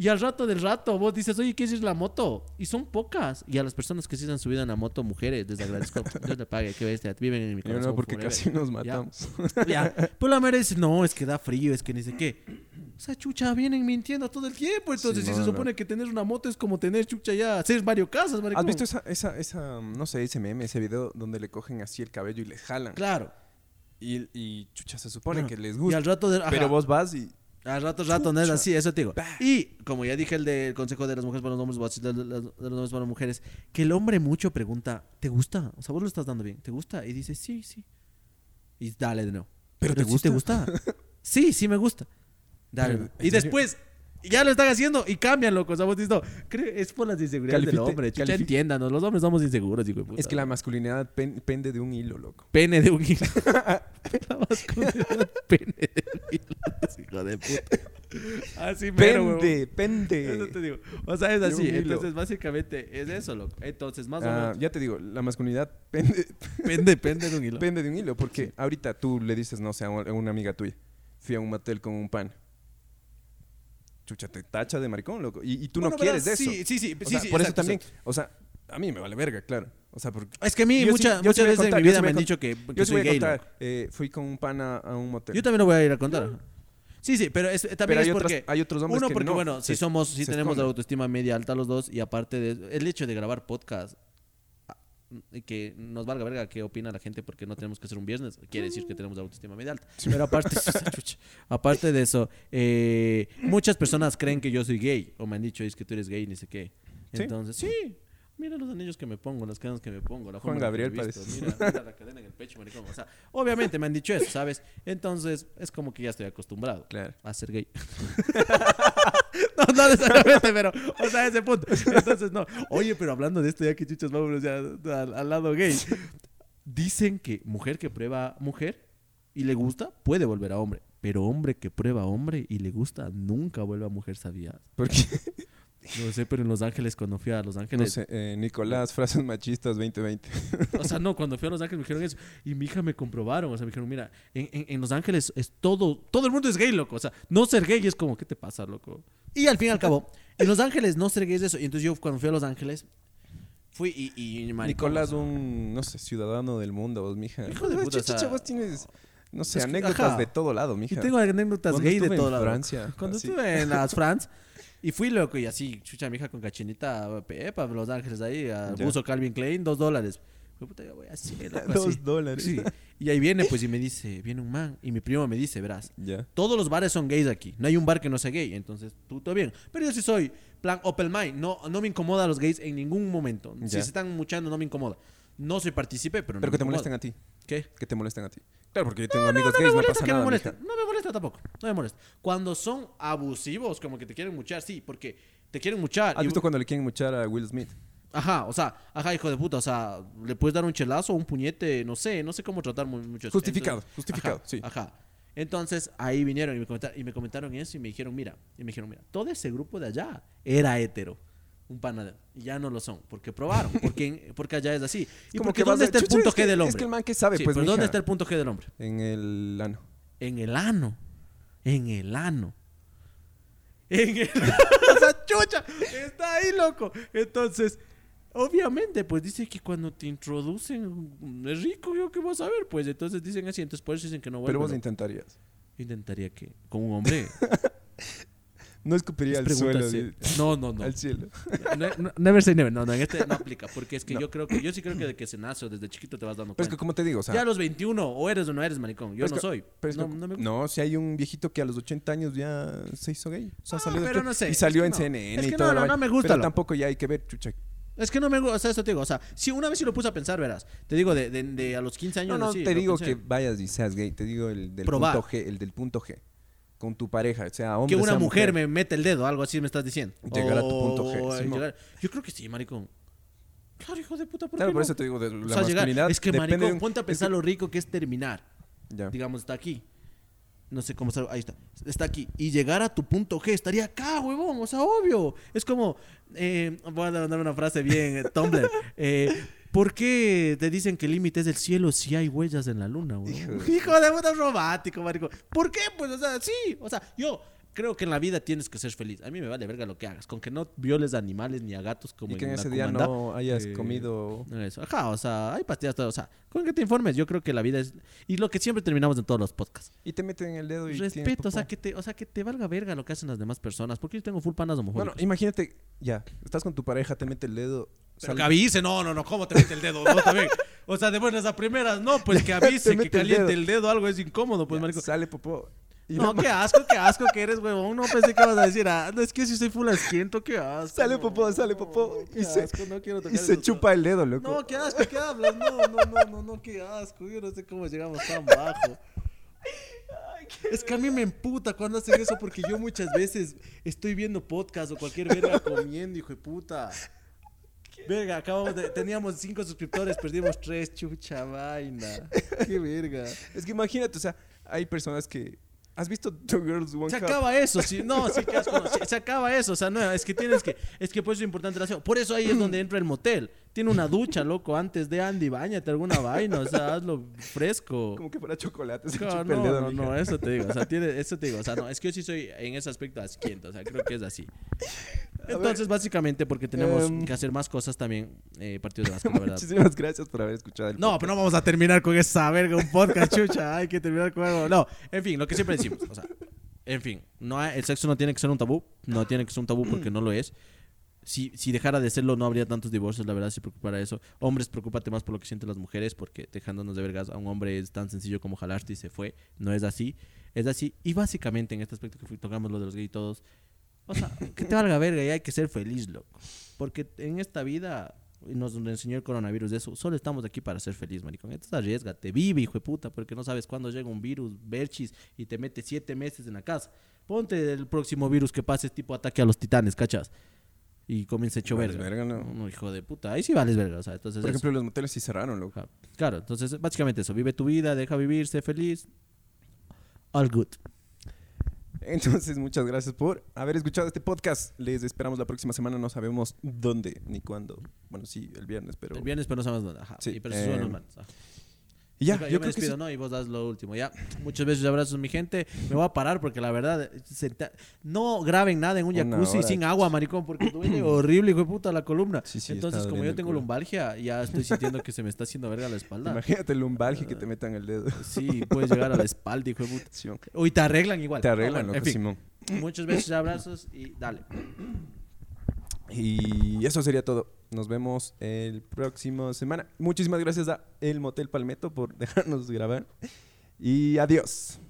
Y al rato del rato vos dices, oye, ¿qué es la moto? Y son pocas. Y a las personas que sí se han subido en la moto, mujeres, les agradezco. Dios le pague, que bestia, viven en mi corazón. no, porque forever. casi nos matamos. Ya. Pues la madre dice, no, es que da frío, es que ni sé qué. O sea, chucha, vienen mintiendo todo el tiempo. Entonces, Sí, si no, se no. supone que tener una moto es como tener chucha ya, hacer varios casas, maricón. ¿Has visto esa, esa, esa, no sé, ese meme, ese video donde le cogen así el cabello y les jalan? Claro. Y, y chucha, se supone que les Y gusta. al rato de. Pero vos vas y. Al rato, rato, no es así, eso te digo. Y como ya dije el del consejo de las mujeres para los hombres, a de, de los hombres para las mujeres, que el hombre mucho pregunta, ¿te gusta? O sea, vos lo estás dando bien, ¿te gusta? Y dice, sí, sí. Y dale de nuevo. ¿Pero te sí te gusta? sí, sí me gusta. Dale. Pero, de nuevo. ¿en y después, ya lo están haciendo y cambian, loco. O sea, vos es por las inseguridades del Califite- hombre. Chucha, entiéndanos, los hombres somos inseguros, hijo de puta. Es que la masculinidad pen- pende de un hilo, loco. Pene de un hilo. la masculinidad, pene de un hilo. hijo de puta. Así mero, huevón. Pende, Eso pende. te digo. O sea, es así. Entonces, básicamente, es eso, loco. Entonces, más o Ah, menos. ya te digo, la masculinidad pende, Depende, depende de un hilo. pende de un hilo. Porque ahorita tú le dices, no sé, a una amiga tuya, fui a un motel con un pan. Chucha, te tacha de maricón, loco. Y, y tú Bueno, no quieres verás, eso. Sí, sí, sí. O sí, sea, sí, por eso también, exacto. o sea, a mí me vale verga, claro. O sea, porque Es que a mí, mucha- sí muchas veces contar, en mi vida me han dicho que, que yo soy voy a gay. contar. eh, fui con un pan a, un motel. Yo también lo voy a ir a contar. Sí, sí, pero es, también Pero hay, es otras- porque. hay otros hombres Uno, que porque no, bueno, si se- somos, si tenemos la autoestima media alta los dos, y aparte de el hecho de grabar podcast, que nos valga verga qué opina la gente porque no tenemos que hacer un viernes, quiere decir que tenemos la autoestima media alta. Pero aparte, aparte de eso, eh, muchas personas creen que yo soy gay, o me han dicho, es que tú eres gay, ni sé qué. ¿Sí? Entonces, sí. Mira los anillos que me pongo, las cadenas que me pongo, la Juan Gabriel parece. Mira, mira la cadena en el pecho, maricón. O sea, obviamente me han dicho eso, ¿sabes? Entonces, es como que ya estoy acostumbrado Claro. a ser gay. no, no necesariamente, pero, o sea, ese punto. Entonces, no. Oye, pero hablando de esto, ya que chuchas, vámonos ya al, al lado gay. Dicen que mujer que prueba mujer y le gusta, puede volver a hombre. Pero hombre que prueba hombre y le gusta, nunca vuelve a mujer, ¿sabías? Porque, No sé, pero en Los Ángeles, cuando fui a Los no Ángeles, sé, eh, Nicolás, frases machistas 2020. O sea, no, cuando fui a Los Ángeles me dijeron eso. Y mi hija me comprobaron. O sea, me dijeron, mira, en, en- en Los Ángeles es todo, todo el mundo es gay, loco. O sea, no ser gay es como, ¿qué te pasa, loco? Y al fin y al cabo, en Los Ángeles no ser gay es eso. Y entonces yo cuando fui a Los Ángeles, fui y... y maricón, Nicolás, o sea, un, no sé, ciudadano del mundo, vos, mija. Hijo de Vos, puta, sea, vos tienes, no sé, es que- anécdotas ajá. de todo lado, mija. tengo anécdotas Cuando gay de estuve todo en lado. Francia, Cuando así. estuve en las France y fui loco y así, chucha, mi hija con cachinita, pepa, Los Ángeles ahí, a Ya. buzo Calvin Klein, dos dólares. Fue, puta, ya voy así, loco, Dos así. dólares. Sí. Y ahí viene, pues, y me dice, viene un man. Y mi primo me dice, verás, Ya. todos los bares son gays aquí. No hay un bar que no sea gay. Entonces, tú todo bien. Pero yo sí soy, plan, open mind. No, no me incomoda a los gays en ningún momento. Si se están muchando, no me incomoda. No soy partícipe, pero no Pero me que te incomoda. molesten a ti. ¿Qué? Que te molesten a ti. Claro, porque yo tengo amigos No me gays, no molesta pasa que me nada. moleste. mija. No me molesta tampoco. No me molesta. Cuando son abusivos, como que te quieren muchar, sí, porque te quieren muchar. ¿Has y- visto cuando le quieren muchar a Will Smith? Ajá, o sea, ajá, hijo de puta, o sea, le puedes dar un chelazo, un puñete, no sé, no sé cómo tratar mu- mucho eso. Justificado, justificado, ajá, sí. Ajá. Entonces, ahí vinieron y me, comentaron, y me comentaron eso y me dijeron, mira, y me dijeron, mira, todo ese grupo de allá era hétero. Un panadero. Y ya no lo son. Porque probaron. Porque, porque allá es así. ¿Y Como porque que dónde está el punto es G que- del es hombre? que el man que sabe, Sí, pues, pero ¿dónde está el punto G del hombre? En el ano. En el ano. En el ano. En el O sea, chucha. Está ahí, loco. Entonces, obviamente, pues dice que cuando te introducen es rico, yo qué vas a ver, pues. Entonces dicen así, entonces por eso dicen que no Pero vuelven. vos intentarías. Intentaría que con un hombre. No escupiría Es al suelo. No, no, no. Al cielo. No, no, Never say never. No, no, en este no aplica. Porque es que yo creo que, yo sí creo que desde que se nace o desde chiquito te vas dando Pero es cuenta. que, como te digo, o sea. ya a los 21, o eres o no eres maricón. Yo no que- soy. pero no, no me gusta. no, si hay un viejito que a los 80 años ya se hizo gay. O sea, Ah, salió de pero no sé, Y salió en. CNN Es y que todo. no, no, no me gusta, Pero tampoco ya hay que ver, chucha. Es que no me gusta, o sea, eso te digo, o sea, si una vez sí lo puse a pensar, verás, te digo, de, de, de a los 15 años. No, no, sí, te digo pensé. que vayas y seas gay. Te digo el del Probar. punto G. El del punto G. Con tu pareja, sea hombre, Que una sea mujer, me mete el dedo, algo así me estás diciendo. Llegar a tu punto G, O Simón. llegar- Yo creo que sí, maricón. Claro, hijo de puta, ¿por Claro, qué por no? eso te digo de la O sea, llegar- masculinidad. Es que, maricón, de un- ponte a es pensar que- lo rico que es terminar. Ya. Digamos, está aquí. No sé cómo está. Ahí está. Está aquí. Y llegar a tu punto G estaría acá, huevón. O sea, obvio. Es como. eh, voy a dar una frase bien, eh, Tumblr. Eh, ¿Por qué te dicen que el límite es el cielo si hay huellas en la luna, huevón? Hijo de puta romántico, marico. ¿Por qué? Pues, o sea, sí. O sea, yo. Creo que en la vida tienes que ser feliz. A mí me vale verga lo que hagas. Con que no violes a animales ni a gatos como Y que en ese día comanda. no hayas eh, comido... Eso. Ajá, o sea, hay pastillas, todo. O sea, con que te informes, yo creo que la vida es. Y lo que siempre terminamos en todos los podcasts. Y te meten el dedo y Respeto, o sea, que te, o sea, que te valga verga lo que hacen las demás personas. Porque yo tengo full panas Bueno, homofóbicos. imagínate, ya, estás con tu pareja, te mete el dedo... Pero sale- que avise, no, no, no, ¿cómo te mete el dedo? No, también. O sea, de buenas a primeras, no, pues que avise, que el caliente dedo. el dedo, algo es incómodo, pues, ya, marico. Sale popó. No, qué asco, qué asco que eres, huevón. No pensé que ibas a decir, ah, no, es que si soy full asquiento, qué asco. Sale no, popó, sale popó, y se- asco, no quiero Y tocar se esos- chupa el dedo, loco. No, qué asco, ¿qué hablas? No, no, no, no, no, qué asco. Yo no sé cómo llegamos tan bajo. Es que a mí me emputa cuando hacen eso porque yo muchas veces estoy viendo podcast o cualquier verga comiendo, hijo de puta. Verga, acabamos de... Teníamos cinco suscriptores, perdimos tres, chucha vaina. Qué verga. Es que imagínate, o sea, hay personas que... ¿Has visto Two Girls One Se Cup? acaba eso, sí, no, sí, qué asco, no, se, se acaba eso, o sea, no, es que tienes que, es que por eso es importante el aseo. Por eso ahí es donde entra el motel. Tiene una ducha, loco, antes de Andy, bañate alguna vaina, o sea, hazlo fresco. Como que fuera chocolate, se el no, dedo, no, eso te digo, o sea, tiene, eso te digo, o sea, no, es que yo sí soy en ese aspecto asquiento, o sea, creo que es así. Entonces, básicamente, porque tenemos Em. que hacer más cosas también, eh, partidos de básquet, la verdad. Muchísimas gracias por haber escuchado el No, pero no vamos a terminar con esa verga, un podcast, chucha. Hay que terminar con algo. No, en fin, lo que siempre decimos. O sea, en fin, no hay- el sexo no tiene que ser un tabú. No tiene que ser un tabú porque no lo es. Si, si dejara de serlo, no habría tantos divorcios, la verdad, si preocupara eso. Hombres, preocúpate más por lo que sienten las mujeres, porque dejándonos de vergas a un hombre es tan sencillo como jalarte y se fue. No es así. Es así. Y básicamente, en este aspecto que tocamos lo de los gays y todos, o sea, que te valga verga y hay que ser feliz, loco. Porque en esta vida, y nos enseñó el coronavirus de eso, solo estamos aquí para ser feliz, maricón. Entonces arriesgate, vive, hijo de puta, porque no sabes cuándo llega un virus, berchis, y te mete siete meses en la casa. Ponte el próximo virus que pase, tipo ataque a los titanes, ¿cachas? Y comienza hecho verga. verga, ¿no? No, hijo de puta. Ahí sí vales verga, o sea, entonces Por eso. ejemplo, los moteles sí cerraron, loco. Claro, entonces básicamente eso. Vive tu vida, deja vivir, sé feliz. All good. Entonces, muchas gracias por haber escuchado este podcast. Les esperamos la próxima semana. No sabemos dónde ni cuándo. Bueno, sí, el viernes, pero... El viernes, pero no sabemos dónde. Ajá. Sí, pero suben eh, manos. Ajá. Y ya, yo, me creo que despido, sí. ¿no? Y vos das lo último, ya. Muchos besos y abrazos, mi gente. Me voy a parar porque la verdad, senta- no graben nada en un Una jacuzzi hora, sin agua, maricón, porque duele horrible, hijo de puta, la columna. Sí, sí, Entonces, está como doliendo yo el tengo culo. lumbalgia, ya estoy sintiendo que se me está haciendo verga la espalda. Imagínate el lumbalgia que te metan el dedo. Sí, puedes llegar a la espalda, hijo de puta. Sí, ok. Hoy te arreglan igual. Te Ah, arreglan, bueno, loco, en fin, Simón. muchos besos y abrazos y dale. Y eso sería todo. Nos vemos el próximo semana. Muchísimas gracias a El Motel Palmetto por dejarnos grabar. Y adiós.